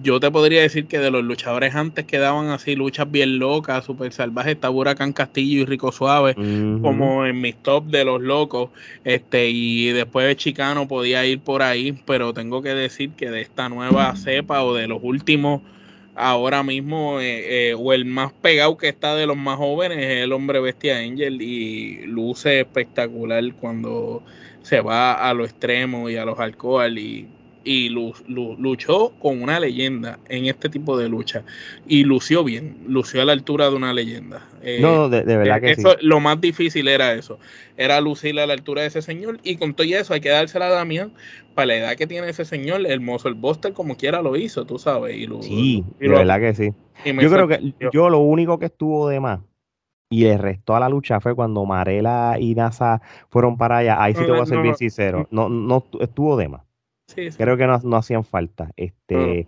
Yo te podría decir que de los luchadores antes que daban así luchas bien locas, súper salvajes, está Huracán Castillo y Rico Suave, como en mis top de los locos. Este, y después de Chicano podía ir por ahí, pero tengo que decir que de esta nueva cepa o de los últimos ahora mismo, eh, eh, o el más pegado que está de los más jóvenes, es el hombre bestia Angel y luce espectacular cuando se va a lo extremo y a los alcohol y y luchó con una leyenda en este tipo de lucha y lució bien, lució a la altura de una leyenda. Eh, no, de, verdad que eso, Lo más difícil era eso, era lucir a la altura de ese señor y con todo eso hay que dársela a Damián para la edad que tiene ese señor, hermoso, el Buster como quiera lo hizo, tú sabes. Y sí, de verdad que sí. Yo creo que yo lo único que estuvo de más y el resto a la lucha fue cuando Marela y NASA fueron para allá. Ahí sí te voy a ser bien sincero. No, no estuvo de más. Creo que no, hacían falta. Este,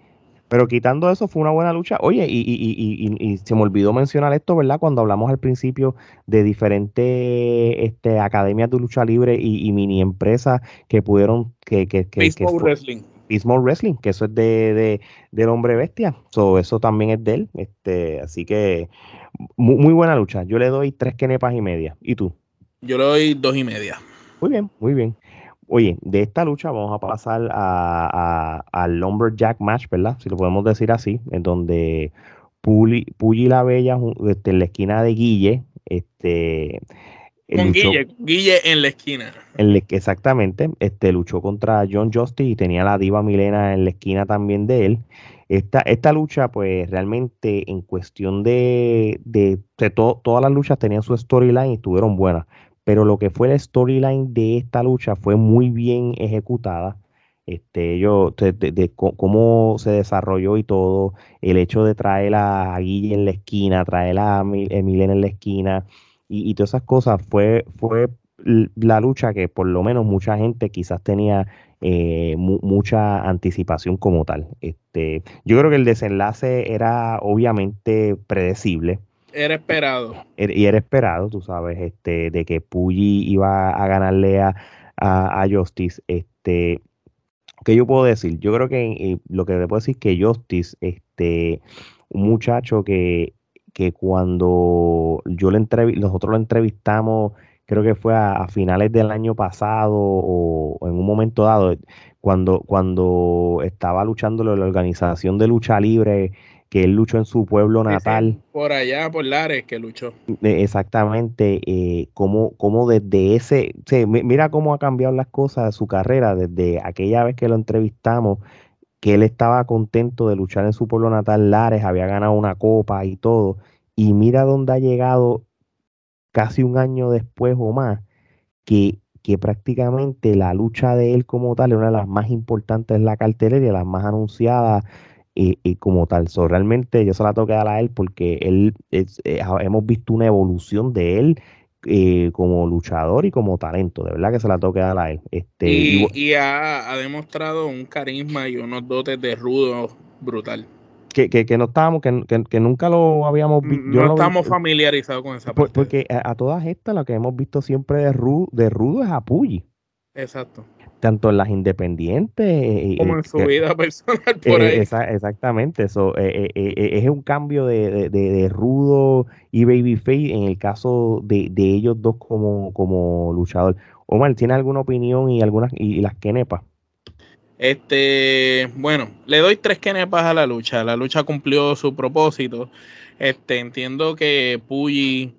Pero quitando eso, fue una buena lucha. Oye, y, y, y, se me olvidó mencionar esto, ¿verdad? Cuando hablamos al principio de diferentes este, academias de lucha libre y, mini empresas que pudieron. que, que, que, Wrestling. Wrestling, que eso es de, de, del hombre bestia. eso también es de él. Este, así que muy, buena lucha. Yo le doy tres kenepas y media. ¿Y tú? Yo le doy dos y media. Muy bien, muy bien. Oye, de esta lucha vamos a pasar a, al Lumberjack Match, ¿verdad? Si lo podemos decir así, en donde Puli, y la Bella este, en la esquina de Guille, este con Guille, Guille en la esquina. exactamente, este luchó contra John Justice y tenía la diva Milena en la esquina también de él. Esta, esta lucha, pues realmente en cuestión de, de, todas las luchas tenían su storyline y estuvieron buenas pero lo que fue la storyline de esta lucha fue muy bien ejecutada. Este, yo, de, cómo se desarrolló y todo, el hecho de traer a Guille en la esquina, traer a Emilena en la esquina y, todas esas cosas fue, fue la lucha que por lo menos mucha gente quizás tenía eh, mucha anticipación como tal. Este, yo creo que el desenlace era obviamente predecible. Era esperado. Y era esperado, tú sabes, este, de que Puyi iba a ganarle a, a, Justice. Este, ¿Qué yo puedo decir? Yo creo que eh, lo que le puedo decir es que Justice, este, un muchacho que, que cuando yo le nosotros lo entrevistamos, creo que fue a, finales del año pasado o, en un momento dado, cuando, cuando estaba luchando la organización de lucha libre que él luchó en su pueblo natal. por allá, por Lares, que luchó. Exactamente, eh, como, como desde ese, mira cómo ha cambiado las cosas, su carrera, desde aquella vez que lo entrevistamos, que él estaba contento de luchar en su pueblo natal, Lares, había ganado una copa y todo, y mira dónde ha llegado casi un año después o más, que, que prácticamente la lucha de él como tal es una de las más importantes en la cartelera y las más anunciadas y, como tal. So, realmente yo se la tengo que dar a él porque él es, eh, hemos visto una evolución de él eh, como luchador y como talento. De verdad que se la tengo que dar a él. Este, y, ha, demostrado un carisma y unos dotes de rudo brutal. Que, que, no estábamos, que, que, nunca lo habíamos visto. No, estamos familiarizados con esa parte. Porque a, todas estas, lo que hemos visto siempre de rudo, de rudo es a. Exacto. Tanto en las independientes como en su vida [laughs] personal por ahí. exactamente, eso es un cambio de, rudo y babyface en el caso de, ellos dos como, como luchador. Omar, ¿tiene alguna opinión y algunas y, las quenepas? Este, bueno, le doy tres quenepas a la lucha. La lucha cumplió su propósito. Este, entiendo que Puyi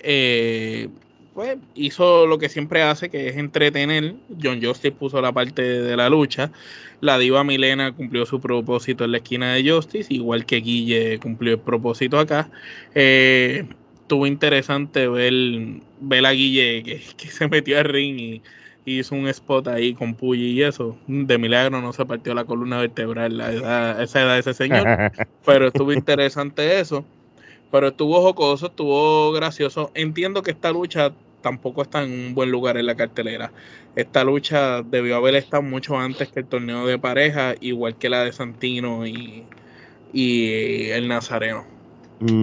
eh, pues, hizo lo que siempre hace, que es entretener. John Justice puso la parte de la lucha. La diva Milena cumplió su propósito en la esquina de Justice, igual que Guille cumplió el propósito acá. Eh, estuvo interesante ver, ver a Guille que, se metió al ring y, hizo un spot ahí con Puyi y eso. De milagro no se partió la columna vertebral a esa edad de ese señor. [laughs] pero estuvo interesante eso. Pero estuvo jocoso, estuvo gracioso. Entiendo que esta lucha tampoco está en un buen lugar en la cartelera. Esta lucha debió haber estado mucho antes que el torneo de pareja, igual que la de Santino y, y el Nazareno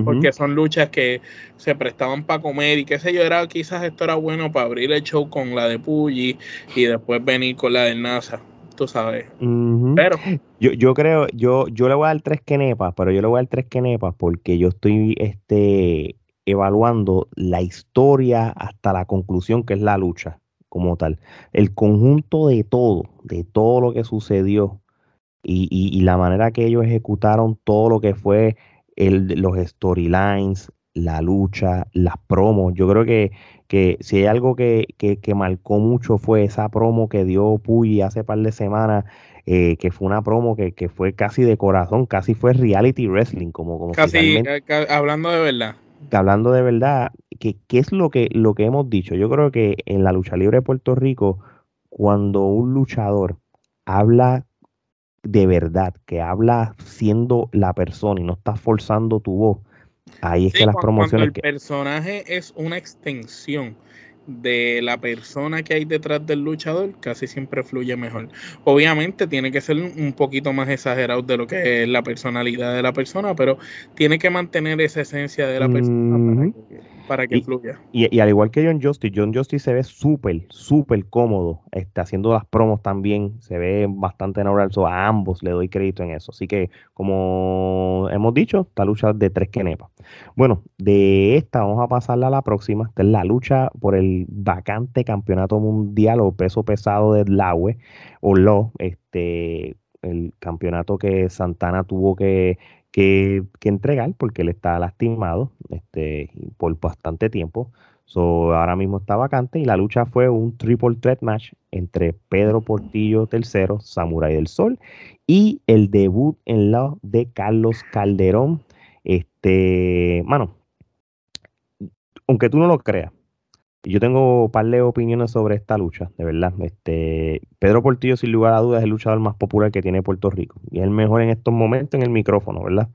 porque son luchas que se prestaban para comer y qué sé yo, era quizás esto era bueno para abrir el show con la de Puggy y después venir con la del NASA, tú sabes. Pero yo, yo creo, yo, yo le voy a dar tres quenepas, pero yo le voy a dar tres quenepas porque yo estoy este, evaluando la historia hasta la conclusión que es la lucha como tal. El conjunto de todo, de todo lo que sucedió y, y la manera que ellos ejecutaron todo lo que fue los storylines, la lucha, las promos. Yo creo que, que si hay algo que, que, marcó mucho fue esa promo que dio Puyi hace par de semanas, eh, que fue una promo que, fue casi de corazón, casi fue reality wrestling, como, como casi hablando de verdad. Hablando de verdad, ¿qué, ¿qué es lo que, lo que hemos dicho? Yo creo que en la lucha libre de Puerto Rico, cuando un luchador habla de verdad, que habla siendo la persona y no está forzando tu voz, ahí es que las promociones... Cuando el personaje es una extensión de la persona que hay detrás del luchador, casi siempre fluye mejor. Obviamente tiene que ser un poquito más exagerado de lo que es la personalidad de la persona, pero tiene que mantener esa esencia de la persona para que, fluya. Y, al igual que John Justice, John Justice se ve súper, súper cómodo está haciendo las promos también, se ve bastante natural, a ambos le doy crédito en eso. Así que, como hemos dicho, esta lucha de tres quenepas. Bueno, de esta vamos a pasarla a la próxima, esta es la lucha por el vacante campeonato mundial o peso pesado de Laue o Lo, este, el campeonato que Santana tuvo que, que, entregar porque él está lastimado este, por bastante tiempo. So, ahora mismo está vacante y la lucha fue un triple threat match entre Pedro Portillo III, Samurai del Sol, y el debut en la de Carlos Calderón. Este, mano, aunque tú no lo creas, yo tengo un par de opiniones sobre esta lucha, de verdad. Este, Pedro Portillo, sin lugar a dudas, es el luchador más popular que tiene Puerto Rico. Y es el mejor en estos momentos en el micrófono, ¿verdad?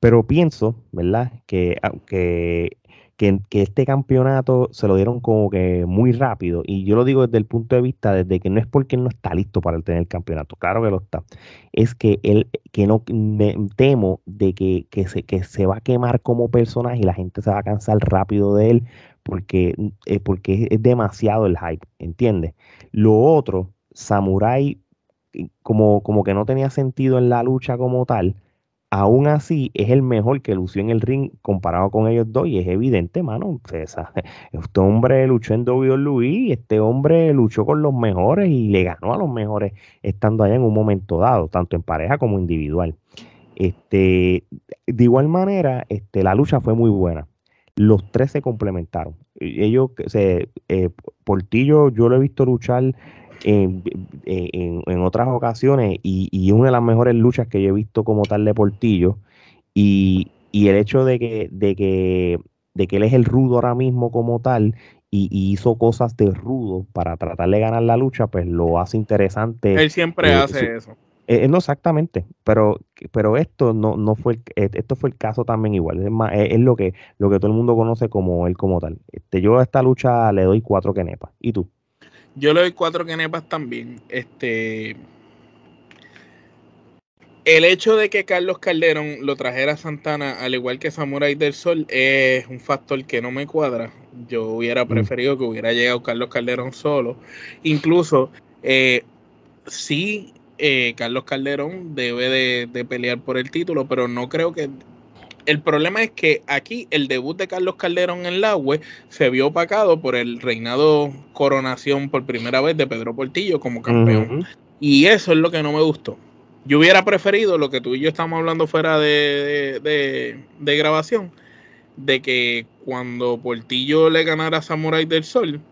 Pero pienso, ¿verdad? Que, que, que, este campeonato se lo dieron como que muy rápido. Y yo lo digo desde el punto de vista, desde que no es porque él no está listo para tener el campeonato. Claro que lo está. Es que él, que no me temo de que, que, se, que se va a quemar como personaje y la gente se va a cansar rápido de él porque, eh, porque es demasiado el hype, ¿entiendes? Lo otro, Samurai, eh, como, como que no tenía sentido en la lucha como tal, aún así es el mejor que lució en el ring comparado con ellos dos y es evidente, mano. [laughs] Este hombre luchó en WWE, este hombre luchó con los mejores y le ganó a los mejores estando allá en un momento dado, tanto en pareja como individual. Este, de igual manera, este, la lucha fue muy buena los tres se complementaron. Ellos, se, eh, Portillo, yo lo he visto luchar en, otras ocasiones y, una de las mejores luchas que yo he visto como tal de Portillo. Y, el hecho de que, de, que, de que él es el rudo ahora mismo como tal y, hizo cosas de rudo para tratar de ganar la lucha, pues lo hace interesante. Él siempre eh, hace eso. Eh, no exactamente, pero, pero esto no, no fue el, esto fue el caso también igual. Es, más, es, lo que lo que todo el mundo conoce como él como tal. Este, yo a esta lucha le doy cuatro quenepas. ¿Y tú? Yo le doy cuatro quenepas también. Este el hecho de que Carlos Calderón lo trajera a Santana, al igual que Samurai del Sol, es un factor que no me cuadra. Yo hubiera mm. preferido que hubiera llegado Carlos Calderón solo. Incluso, eh, sí, eh, Carlos Calderón debe de, pelear por el título, pero no creo que... El problema es que aquí el debut de Carlos Calderón en la web se vio opacado por el reinado coronación por primera vez de Pedro Portillo como campeón. Y eso es lo que no me gustó. Yo hubiera preferido lo que tú y yo estamos hablando fuera de, de, grabación, de que cuando Portillo le ganara a Samurai del Sol,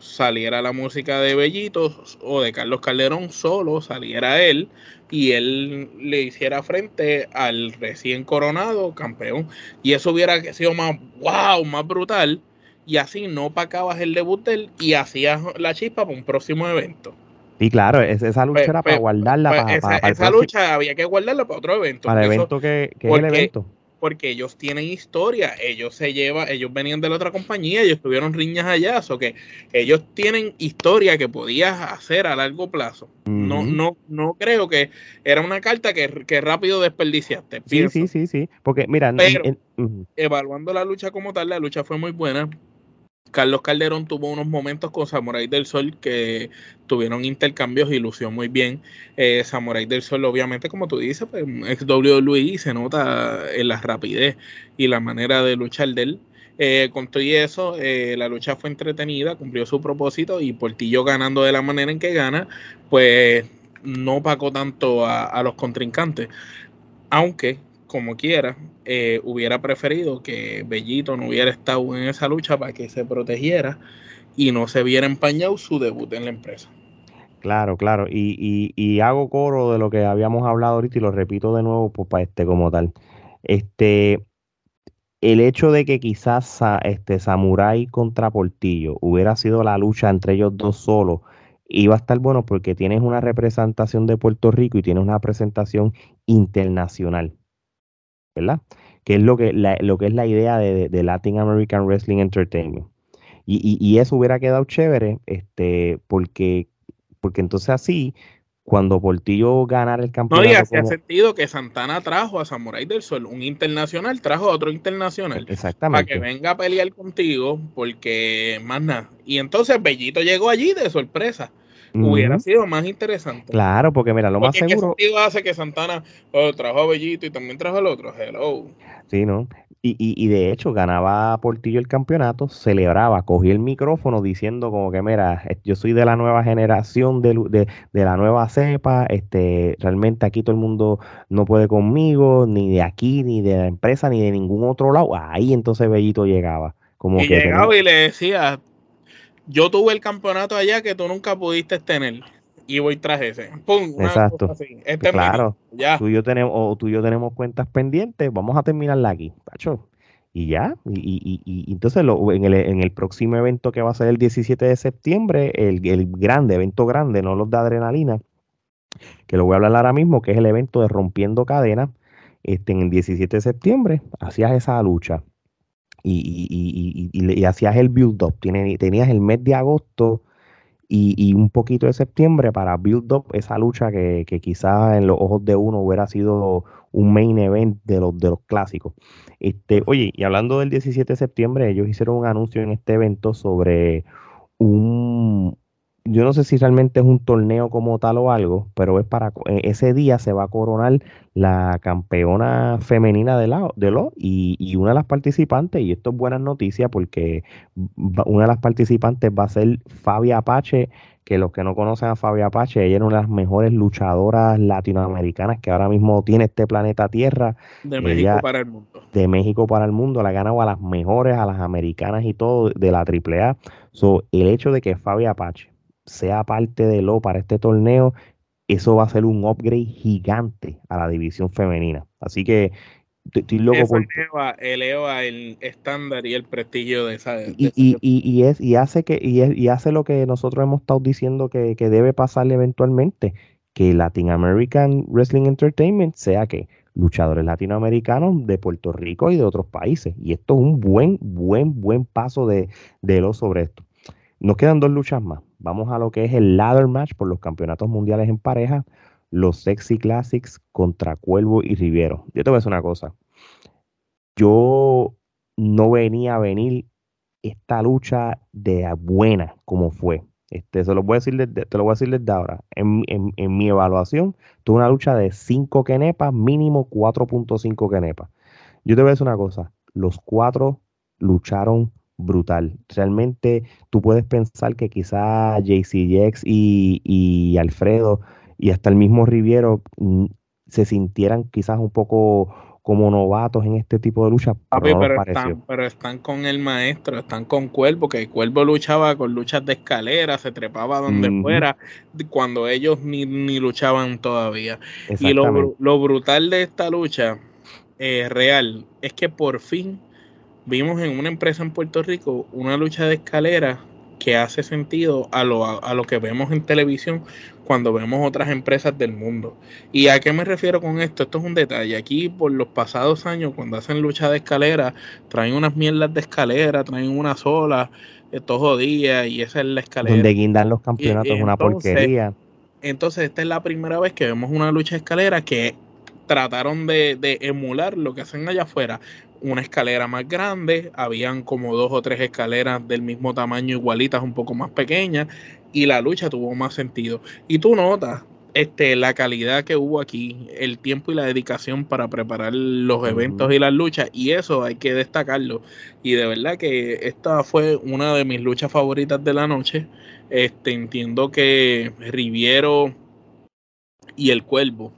saliera la música de Bellitos o de Carlos Calderón solo, saliera él y él le hiciera frente al recién coronado campeón. Y eso hubiera sido más wow, más brutal. Y así no pacabas el debut de él y hacías la chispa para un próximo evento. Y claro, esa lucha pues, era para pues, guardarla pues, para, esa, lucha había que guardarla para otro evento. Para el evento que, es el evento. Porque ellos tienen historia, ellos se llevan, ellos venían de la otra compañía, ellos tuvieron riñas allá, o que ellos tienen historia que podías hacer a largo plazo. No, no, no creo que era una carta que, rápido desperdiciaste. Sí, sí, sí, sí. Porque mira, evaluando la lucha como tal, la lucha fue muy buena. Carlos Calderón tuvo unos momentos con Samurai del Sol que tuvieron intercambios y lució muy bien. Eh, Samurai del Sol, obviamente, como tú dices, pues, ex WWE se nota en la rapidez y la manera de luchar de él. Eh, con todo y eso, eh, la lucha fue entretenida, cumplió su propósito y Portillo ganando de la manera en que gana, pues no pacó tanto a los contrincantes. Aunque como quiera, eh, hubiera preferido que Bellito no hubiera estado en esa lucha para que se protegiera y no se viera empañado su debut en la empresa. Claro, claro. Y, hago coro de lo que habíamos hablado ahorita y lo repito de nuevo pues, para este como tal. Este, el hecho de que quizás este Samurai contra Portillo hubiera sido la lucha entre ellos dos solos, iba a estar bueno porque tienes una representación de Puerto Rico y tienes una presentación internacional. ¿Verdad? Que es lo que, lo que es la idea de, Latin American Wrestling Entertainment. Y, eso hubiera quedado chévere, este, porque, porque entonces así, cuando Portillo ganara el campeonato. No, y hacía sentido que Santana trajo a Samurai del Sol, un internacional, trajo a otro internacional. Exactamente. Para que venga a pelear contigo, porque más nada. Y entonces Bellito llegó allí de sorpresa hubiera sido más interesante. Claro, porque mira, lo más seguro. ¿Qué sentido hace que Santana oh, trajo a Bellito y también trajo al otro? Hello. Sí, ¿no? Y, y, y, de hecho ganaba Portillo el campeonato, celebraba, cogía el micrófono diciendo como que mira, yo soy de la nueva generación, de, de, de, la nueva cepa, este, realmente aquí todo el mundo no puede conmigo, ni de aquí, ni de la empresa, ni de ningún otro lado. Ahí entonces Bellito llegaba. Como y llegaba y le decía, yo tuve el campeonato allá que tú nunca pudiste tener y voy tras ese. ¡Pum! Exacto. Este claro. ya. Tú y yo tenemos, o tú y yo tenemos cuentas pendientes, vamos a terminarla aquí, Pacho. Y ya, y, y, entonces lo, en, el, en, el, próximo evento que va a ser el 17 de septiembre, el, el grande, evento grande, no los de adrenalina, que lo voy a hablar ahora mismo, que es el evento de Rompiendo Cadenas, este, en el 17 de septiembre, hacías esa lucha y, y, hacías el build-up. Tenías el mes de agosto y, un poquito de septiembre para build-up esa lucha que, que quizás en los ojos de uno hubiera sido un main event de los, de los clásicos. Este, oye, y hablando del 17 de septiembre, ellos hicieron un anuncio en este evento sobre un, yo no sé si realmente es un torneo como tal o algo, pero es para e, ese día se va a coronar la campeona femenina de, la, de lo y, y, una de las participantes, y esto es buena noticia porque una de las participantes va a ser Fabia Apache, que los que no conocen a Fabia Apache, ella es una de las mejores luchadoras latinoamericanas que ahora mismo tiene este planeta Tierra. De México para el mundo. De México para el mundo, la ha ganado a las mejores, a las americanas y todo de la AAA. So, el hecho de que Fabia Apache sea parte de lo para este torneo, eso va a ser un upgrade gigante a la división femenina. Así que estoy loco por... eleva, el estándar y el prestigio de esa. y, y, es, y hace que y, hace lo que nosotros hemos estado diciendo que, que debe pasar eventualmente, que Latin American Wrestling Entertainment sea que luchadores latinoamericanos de Puerto Rico y de otros países. Y esto es un buen, buen, buen paso de, de lo sobre esto. Nos quedan dos luchas más. Vamos a lo que es el ladder match por los campeonatos mundiales en pareja. los Sexy Classics contra Cuervo y Riviero. Yo te voy a decir una cosa. Yo no venía a venir esta lucha de buena como fue. Este, se lo voy a decir te lo voy a decir desde ahora. En, mi evaluación, tuve una lucha de 5 kenepas, mínimo 4.5 kenepas. Yo te voy a decir una cosa. Los cuatro lucharon brutal. Realmente tú puedes pensar que quizá JCX y, y Alfredo y hasta el mismo Riviero mm, se sintieran quizás un poco como novatos en este tipo de lucha. Pero, están, pero, están, con el maestro, están con Cuervo, que Cuervo luchaba con luchas de escalera, se trepaba donde fuera, cuando ellos ni, luchaban todavía. Y lo, lo, brutal de esta lucha eh, real es que por fin vimos en una empresa en Puerto Rico una lucha de escalera que hace sentido a lo, a, lo que vemos en televisión cuando vemos otras empresas del mundo. ¿Y a qué me refiero con esto? Esto es un detalle. Aquí por los pasados años, cuando hacen lucha de escalera, traen unas mierdas de escalera, traen una sola, eh, todos días, y esa es la escalera. Donde guindan los campeonatos es una porquería. Entonces, esta es la primera vez que vemos una lucha de escalera que trataron de, de, emular lo que hacen allá afuera una escalera más grande, habían como dos o tres escaleras del mismo tamaño, igualitas, un poco más pequeñas, y la lucha tuvo más sentido. Y tú notas este, la calidad que hubo aquí, el tiempo y la dedicación para preparar los eventos y las luchas, y eso hay que destacarlo. Y de verdad que esta fue una de mis luchas favoritas de la noche. Este, entiendo que Riviero y el Cuervo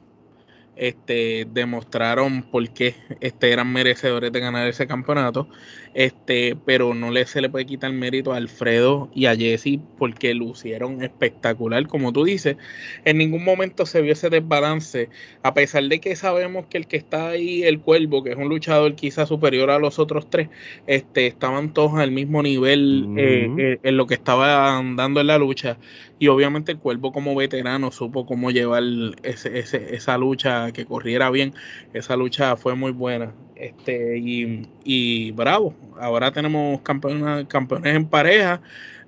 este, demostraron por qué este, eran merecedores de ganar ese campeonato este, pero no le, se le puede quitar mérito a Alfredo y a Jesse porque lucieron espectacular, como tú dices. En ningún momento se vio ese desbalance, a pesar de que sabemos que el que está ahí, el Cuervo, que es un luchador quizá superior a los otros tres, este, estaban todos al mismo nivel eh, eh, en lo que estaban dando en la lucha. Y obviamente el Cuervo como veterano supo cómo llevar ese, esa lucha, que corriera bien. Esa lucha fue muy buena. Este, y, y bravo, ahora tenemos campeones, campeones en pareja.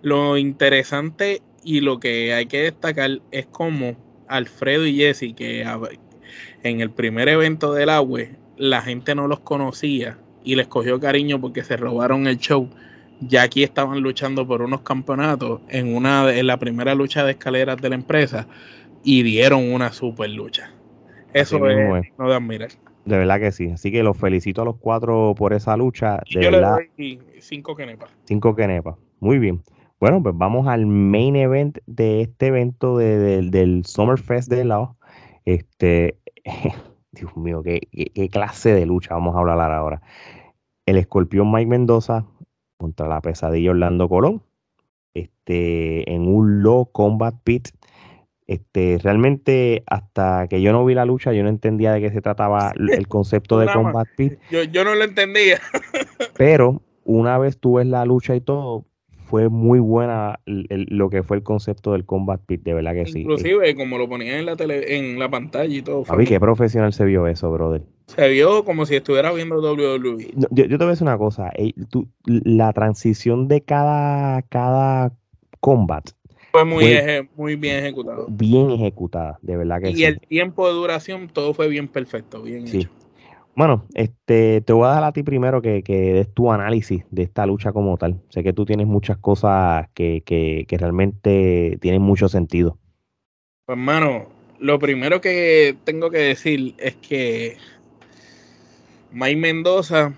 Lo interesante y lo que hay que destacar es como Alfredo y Jesse, que en el primer evento del agua la gente no los conocía y les cogió cariño porque se robaron el show. Ya aquí estaban luchando por unos campeonatos en una en la primera lucha de escaleras de la empresa y dieron una super lucha. Eso es, no de admirar. De verdad que sí. Así que los felicito a los cuatro por esa lucha. De yo verdad, le doy cinco quenepas. Cinco quenepas. Muy bien. Bueno, pues vamos al main event de este evento de, del Summerfest de lado. Este, [laughs] Dios mío, qué, qué, clase de lucha vamos a hablar ahora. El escorpión Mike Mendoza contra la pesadilla Orlando Colón. Este, en un low combat pit este, realmente, hasta que yo no vi la lucha, yo no entendía de qué se trataba el [laughs] concepto de Combat Pit. Yo, no lo entendía. [laughs] pero una vez tú ves la lucha y todo, fue muy buena lo que fue el concepto del Combat Pit, de verdad que sí. Inclusive, como lo ponían en la tele, en la pantalla y todo. Fue qué profesional se vio eso, brother. Se vio como si estuviera viendo WWE. yo, te voy a decir una cosa, la transición de cada, cada combat fue muy, muy bien ejecutado. Bien ejecutada, de verdad que y sí. Y el tiempo de duración, todo fue bien perfecto, bien sí. hecho. Bueno, este, te voy a dar a ti primero que, que des tu análisis de esta lucha como tal. Sé que tú tienes muchas cosas que, que, que realmente tienen mucho sentido. Pues, hermano, lo primero que tengo que decir es que Mike Mendoza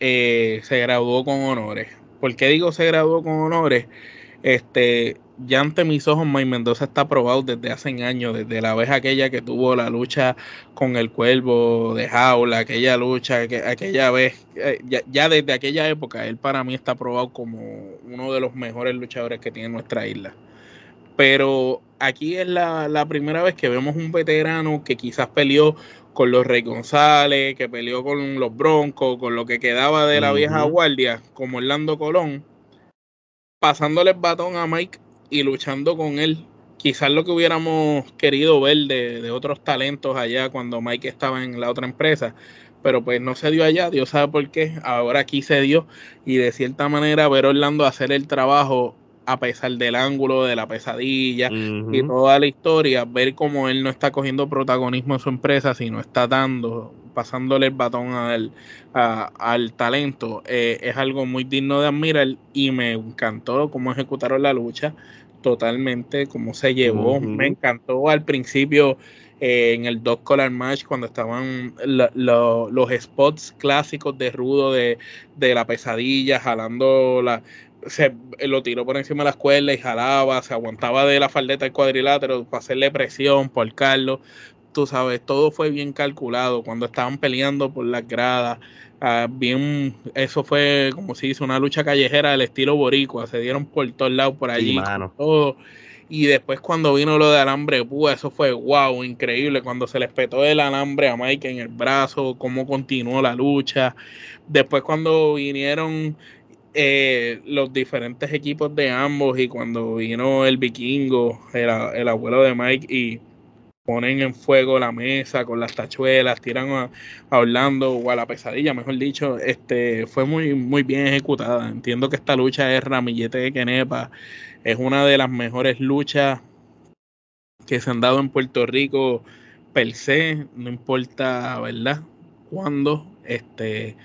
eh, se graduó con honores. ¿Por qué digo se graduó con honores? Este, ya ante mis ojos, May Mendoza está aprobado desde hace años, desde la vez aquella que tuvo la lucha con el cuervo de jaula, aquella lucha, aquella vez, eh, ya, desde aquella época, él para mí está aprobado como uno de los mejores luchadores que tiene nuestra isla. Pero aquí es la, primera vez que vemos un veterano que quizás peleó con los Rey González, que peleó con los Broncos, con lo que quedaba de la vieja guardia, como Orlando Colón, pasándole el batón a Mike y luchando con él. Quizás lo que hubiéramos querido ver de, otros talentos allá cuando Mike estaba en la otra empresa, pero pues no se dio allá, Dios sabe por qué, ahora aquí se dio y de cierta manera ver Orlando hacer el trabajo a pesar del ángulo, de la pesadilla y toda la historia, ver cómo él no está cogiendo protagonismo en su empresa, sino está dando, pasándole el batón al, al talento, eh, es algo muy digno de admirar y me encantó cómo ejecutaron la lucha totalmente, cómo se llevó. Me encantó al principio eh, en el Dog Collar Match cuando estaban los spots clásicos de Rudo de, la pesadilla, jalando la. Se lo tiró por encima de la escuela y jalaba, se aguantaba de la faldeta del cuadrilátero para hacerle presión por Carlos. Tú sabes, todo fue bien calculado cuando estaban peleando por las gradas. Ah, bien, eso fue como si hizo una lucha callejera del estilo boricua, se dieron por todos lados por allí, todo. Y después cuando vino lo de alambre púa, eso fue wow, increíble. Cuando se les petó el alambre a Mike en el brazo, cómo continuó la lucha. Después cuando vinieron eh, los diferentes equipos de ambos y cuando vino el vikingo, el, el abuelo de Mike y ponen en fuego la mesa con las tachuelas, tiran a, Orlando o a la pesadilla, mejor dicho, este fue muy, muy bien ejecutada. Entiendo que esta lucha es Ramillete de Kenepa, es una de las mejores luchas que se han dado en Puerto Rico per se, no importa, ¿verdad? Cuándo, este,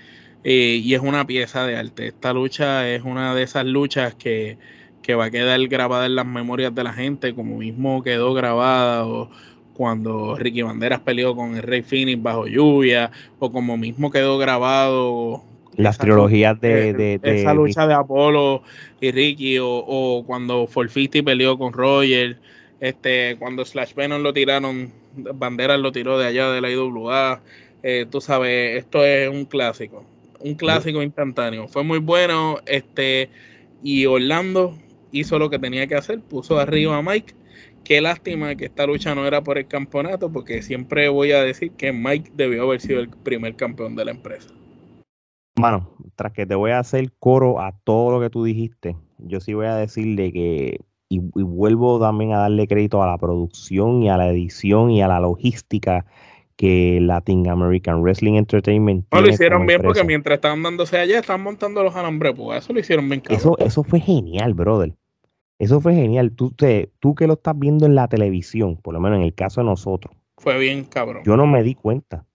y es una pieza de arte. Esta lucha es una de esas luchas que, que va a quedar grabada en las memorias de la gente, como mismo quedó grabada o cuando Ricky Banderas peleó con el Rey Phoenix bajo lluvia, o como mismo quedó grabado. Las trilogías de, Esa lucha de Apolo y Ricky, o, cuando Forfisti peleó con Roger, este, cuando Slash Venom lo tiraron, Banderas lo tiró de allá de la IWA. Eh, tú sabes, esto es un clásico, un clásico instantáneo. Fue muy bueno, este, y Orlando hizo lo que tenía que hacer, puso arriba a Mike Qué lástima que esta lucha no era por el campeonato, porque siempre voy a decir que Mike debió haber sido el primer campeón de la empresa. Mano, tras que te voy a hacer coro a todo lo que tú dijiste, yo sí voy a decirle que, y, vuelvo también a darle crédito a la producción y a la edición y a la logística que Latin American Wrestling Entertainment. No, lo hicieron bien porque mientras estaban dándose allá, estaban montando los alambres, pues eso lo hicieron bien. Eso, eso fue genial, brother. Eso fue genial. Tú, te, tú que lo estás viendo en la televisión, por lo menos en el caso de nosotros. Fue bien cabrón. Yo no me di cuenta.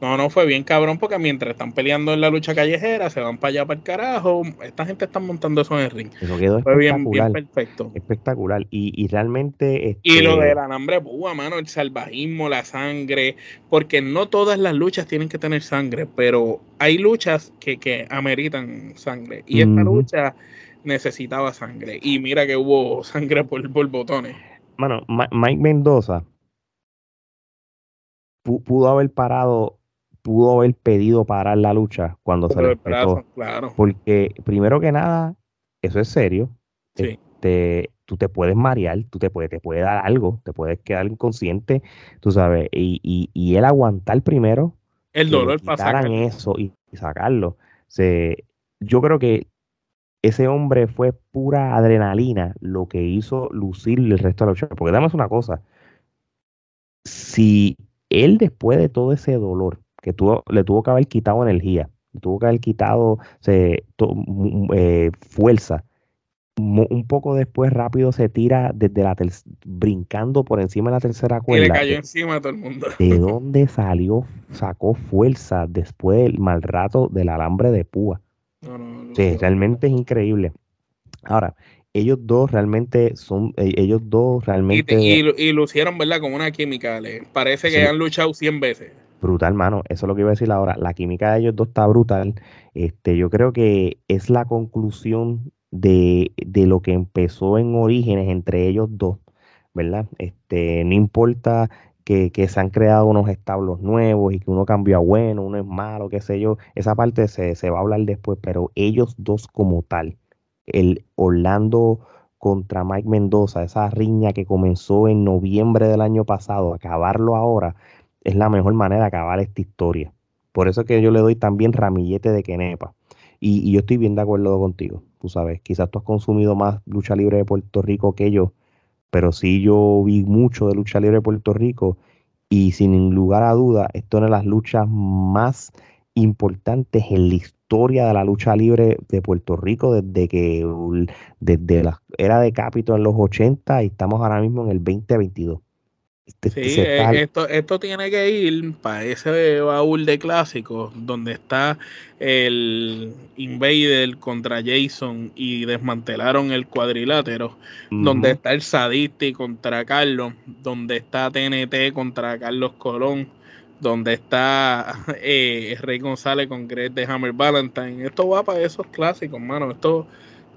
No, no, fue bien cabrón porque mientras están peleando en la lucha callejera, se van para allá para el carajo. Esta gente está montando eso en el ring. Eso quedó fue bien, bien, perfecto. Espectacular. Y, y realmente. Y lo este del alambre púa, mano, el salvajismo, la sangre. Porque no todas las luchas tienen que tener sangre, pero hay luchas que, que ameritan sangre. Y esta lucha necesitaba sangre. Y mira que hubo sangre por, botones. Bueno, Mike Mendoza pudo haber parado, pudo haber pedido parar la lucha cuando se le. Claro. Porque, primero que nada, eso es serio. Este, tú te puedes marear, tú te puedes, te puede dar algo, te puedes quedar inconsciente, tú sabes, y, y, y él aguantar primero el dolor para eso y, sacarlo. Se, yo creo que ese hombre fue pura adrenalina lo que hizo lucir el resto de la lucha. Porque dame una cosa, si él después de todo ese dolor que tuvo, le tuvo que haber quitado energía, le tuvo que haber quitado se, eh, fuerza, un poco después rápido se tira desde la brincando por encima de la tercera cuerda. Y le cayó encima a todo el mundo. ¿De [laughs] dónde salió, sacó fuerza después del mal rato del alambre de púa? Sí, realmente es increíble. Ahora, ellos dos realmente son, e, ellos dos realmente... Y, y, lo hicieron, ¿verdad? Con una química. parece que han luchado 100 veces. Brutal, mano. Eso es lo que iba a decir ahora. La química de ellos dos está brutal. Este, yo creo que es la conclusión de, de lo que empezó en orígenes entre ellos dos, ¿verdad? Este, no importa que, se han creado unos establos nuevos y que uno cambió a bueno, uno es malo, qué sé yo. Esa parte se, va a hablar después, pero ellos dos como tal, el Orlando contra Mike Mendoza, esa riña que comenzó en noviembre del año pasado, acabarlo ahora, es la mejor manera de acabar esta historia. Por eso es que yo le doy también ramillete de Kenepa. Y, y yo estoy bien de acuerdo contigo. Tú sabes, quizás tú has consumido más lucha libre de Puerto Rico que yo pero sí yo vi mucho de lucha libre de Puerto Rico y sin lugar a duda, esto es una de las luchas más importantes en la historia de la lucha libre de Puerto Rico desde que desde la era de Capito en los 80 y estamos ahora mismo en el 2022. Este, sí, eh, esto, esto tiene que ir para ese baúl de clásicos donde está el Invader contra Jason y desmantelaron el cuadrilátero, donde está el Sadisti contra Carlos, donde está TNT contra Carlos Colón, donde está [laughs] eh, Rey González con Greg de Hammer Valentine. Esto va para esos clásicos, mano. Esto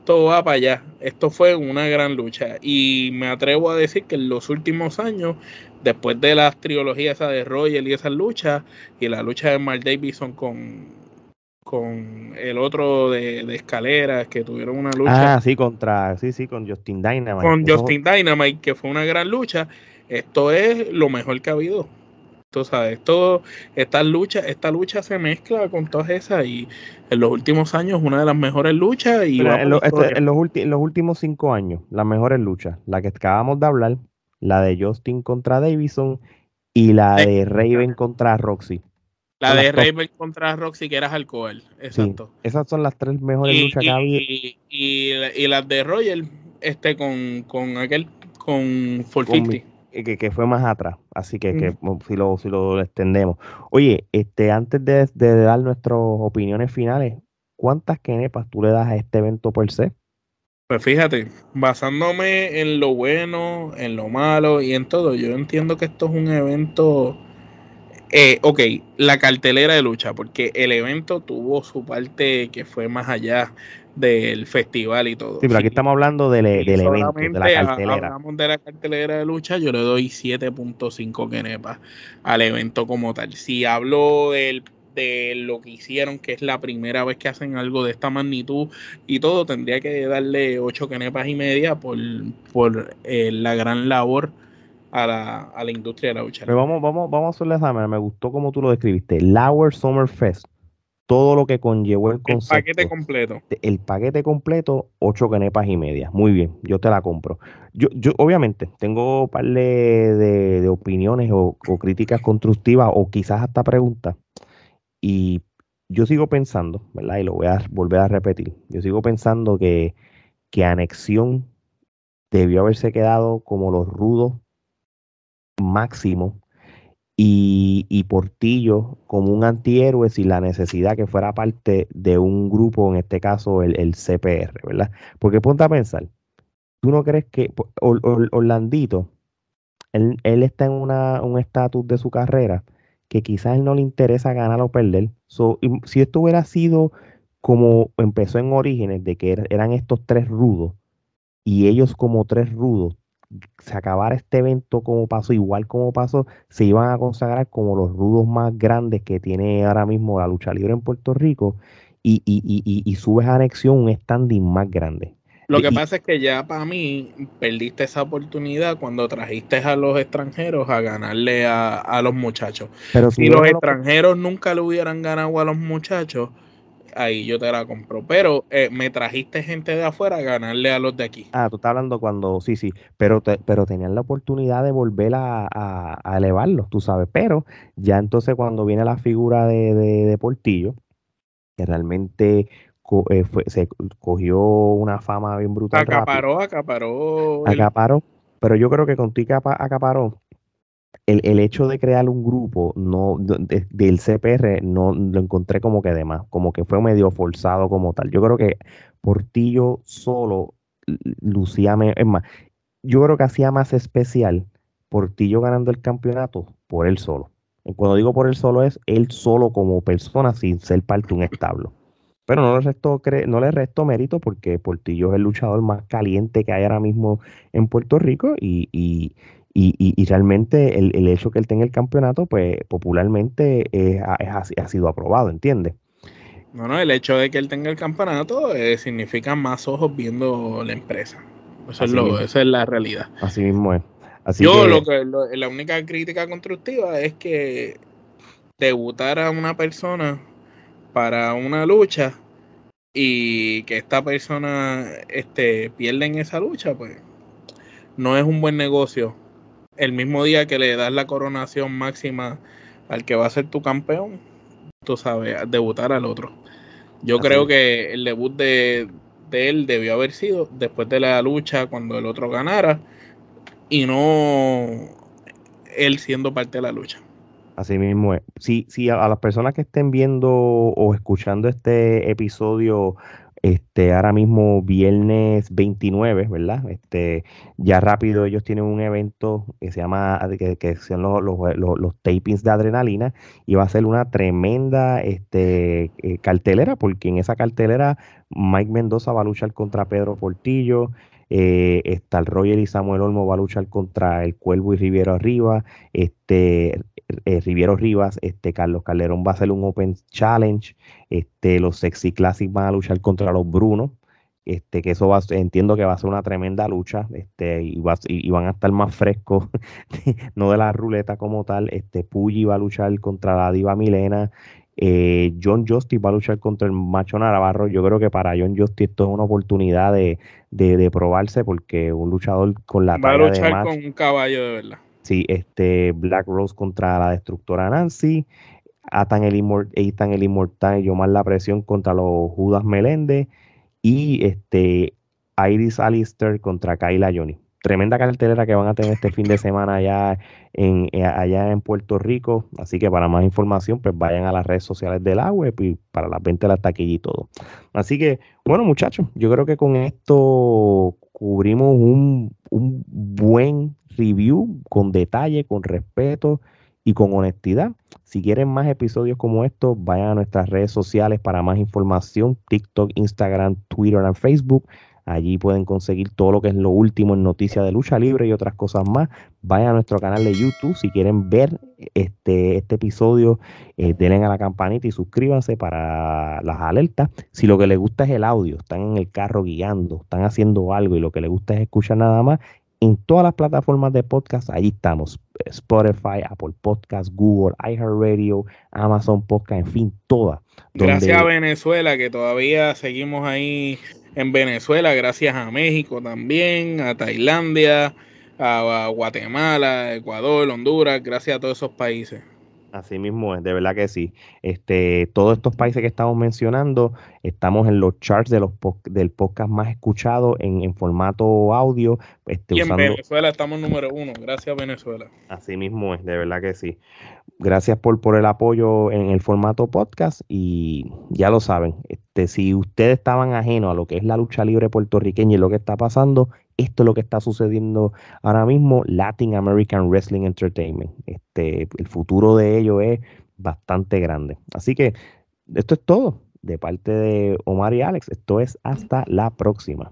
todo va para allá. Esto fue una gran lucha y me atrevo a decir que en los últimos años, después de las trilogías esa de Royal y esas luchas y la lucha de Mark Davidson con con el otro de, de escaleras que tuvieron una lucha. Ah, sí, contra, sí, sí, con Justin Dynamite. Con Justin Dynamite, que fue una gran lucha. Esto es lo mejor que ha habido. Tú sabes, todo, esta lucha, esta lucha se mezcla con todas esas y en los últimos años una de las mejores luchas. Y en, este, en, los últimos cinco años, las mejores luchas, la que acabamos de hablar, la de Justin contra Davison y la de Raven contra Roxy. La de Raven contra Roxy, que era alcohol, exacto. esas son las tres mejores luchas que ha habido. Y, y, las de Royal, este con, con aquel, con 450 que, fue más atrás, así que, que si, lo, si lo extendemos. Oye, este, antes de, dar nuestras opiniones finales, ¿cuántas kenepas tú le das a este evento por ser? Pues fíjate, basándome en lo bueno, en lo malo y en todo, yo entiendo que esto es un evento, eh, ok, la cartelera de lucha, porque el evento tuvo su parte que fue más allá del festival y todo. Sí, pero aquí estamos hablando del, e, del evento, de la cartelera. Hablamos de la cartelera de lucha, yo le doy 7.5 kenepas al evento como tal. Si hablo del, de lo que hicieron, que es la primera vez que hacen algo de esta magnitud y todo, tendría que darle 8 kenepas y media por, por eh, la gran labor a la, a la industria de la lucha. Pero vamos, vamos, vamos a hacerle esa me gustó como tú lo describiste. Lauer Summer Fest todo lo que conllevó el concepto. El paquete completo. El paquete completo, ocho canepas y media. Muy bien, yo te la compro. Yo, yo obviamente, tengo un par de, opiniones o, críticas constructivas o quizás hasta preguntas. Y yo sigo pensando, ¿verdad? Y lo voy a volver a repetir. Yo sigo pensando que, que Anexión debió haberse quedado como los rudos máximos y, Portillo como un antihéroe sin la necesidad que fuera parte de un grupo, en este caso el, CPR, ¿verdad? Porque ponte a pensar, ¿tú no crees que Orlandito, él, está en un estatus de su carrera que quizás él no le interesa ganar o perder? si esto hubiera sido como empezó en Orígenes, de que er, eran estos tres rudos, y ellos como tres rudos se acabara este evento como pasó, igual como pasó, se iban a consagrar como los rudos más grandes que tiene ahora mismo la lucha libre en Puerto Rico y, y, y, y subes a anexión un standing más grande. Lo que pasa es que ya para mí perdiste esa oportunidad cuando trajiste a los extranjeros a ganarle a, los muchachos. Pero si, los extranjeros nunca le hubieran ganado a los muchachos, ahí yo te la compro. Pero eh, me trajiste gente de afuera a ganarle a los de aquí. Ah, tú estás hablando cuando, sí, sí, pero, pero tenían la oportunidad de volver a, a, elevarlos, tú sabes. Pero ya entonces cuando viene la figura de, de, Portillo, que realmente eh, se cogió una fama bien brutal. Acaparó, acaparó. Acaparó. Pero yo creo que contigo acaparó el, hecho de crear un grupo no del CPR no lo encontré como que de más, como que fue medio forzado como tal. Yo creo que Portillo solo lucía, es más, yo creo que hacía más especial Portillo ganando el campeonato por él solo. Cuando digo por él solo es él solo como persona sin ser parte de un establo. Pero no le resto, no le resto mérito porque Portillo es el luchador más caliente que hay ahora mismo en Puerto Rico y, y, y, realmente el, el, hecho que él tenga el campeonato, pues popularmente es, ha, sido aprobado, ¿entiendes? No, no, el hecho de que él tenga el campeonato eh, significa más ojos viendo la empresa. Eso es lo, esa es la realidad. Así mismo es. Yo lo que la única crítica constructiva es que debutar a una persona para una lucha y que esta persona este, pierda en esa lucha, pues no es un buen negocio el mismo día que le das la coronación máxima al que va a ser tu campeón, tú sabes, debutar al otro. Yo creo que el debut de, de él debió haber sido después de la lucha cuando el otro ganara y no él siendo parte de la lucha. Así mismo es. Si, si a, las personas que estén viendo o escuchando este episodio, este, ahora mismo viernes 29, ¿verdad? Este, ya rápido ellos tienen un evento que se llama, que, que son los, los, tapings de adrenalina y va a ser una tremenda este, eh, cartelera, porque en esa cartelera Mike Mendoza va a luchar contra Pedro Portillo, eh, está el Roger y Samuel Olmo va a luchar contra el Cuervo y Riviero Arriba, este, eh, Riviero Rivas, este, Carlos Calderón va a hacer un Open Challenge, este, los Sexy Classics van a luchar contra los Brunos, este, que eso va, entiendo que va a ser una tremenda lucha, este, y, van a estar más frescos, [laughs] no de la ruleta como tal, este, Puggy va a luchar contra la Diva Milena, eh, John Justice va a luchar contra el Macho Navarro. Yo creo que para John Justice esto es una oportunidad de, probarse porque un luchador con la Va a luchar con un caballo de verdad. Sí, este Black Rose contra la destructora Nancy. Atan el, Ethan el Inmortal y Yomar la presión contra los Judas Meléndez. Y este Iris Alistair contra Kyla Johnny tremenda cartelera que van a tener este fin de semana allá en, eh, allá en Puerto Rico. Así que para más información, pues vayan a las redes sociales de la web y para las ventas de la taquilla y todo. Así que, bueno, muchachos, yo creo que con esto cubrimos un, un buen review con detalle, con respeto y con honestidad. Si quieren más episodios como estos, vayan a nuestras redes sociales para más información, TikTok, Instagram, Twitter y Facebook. Allí pueden conseguir todo lo que es lo último en noticias de lucha libre y otras cosas más. Vayan a nuestro canal de YouTube si quieren ver este, este episodio. Eh, denle a la campanita y suscríbanse para las alertas. Si lo que les gusta es el audio, están en el carro guiando, están haciendo algo y lo que les gusta es escuchar nada más, en todas las plataformas de podcast, ahí estamos. Spotify, Apple Podcast, Google, iHeartRadio, Amazon Podcast, en fin, todas. Gracias a Venezuela, que todavía seguimos ahí en Venezuela, gracias a México también, a Tailandia, a Guatemala, Ecuador, Honduras, gracias a todos esos países. Así mismo es, de verdad que sí. Este, todos estos países que estamos mencionando, estamos en los charts de los del podcast más escuchado en, formato audio. Este, y en Venezuela estamos número uno, gracias Venezuela. Así mismo es, de verdad que sí. Gracias por, por el apoyo en el formato podcast y ya lo saben, este, si ustedes estaban ajenos a lo que es la lucha libre puertorriqueña y lo que está pasando, esto es lo que está sucediendo ahora mismo, Latin American Wrestling Entertainment. Este, el futuro de ello es bastante grande. Así que esto es todo de parte de Omar y Alex. Esto es hasta la próxima.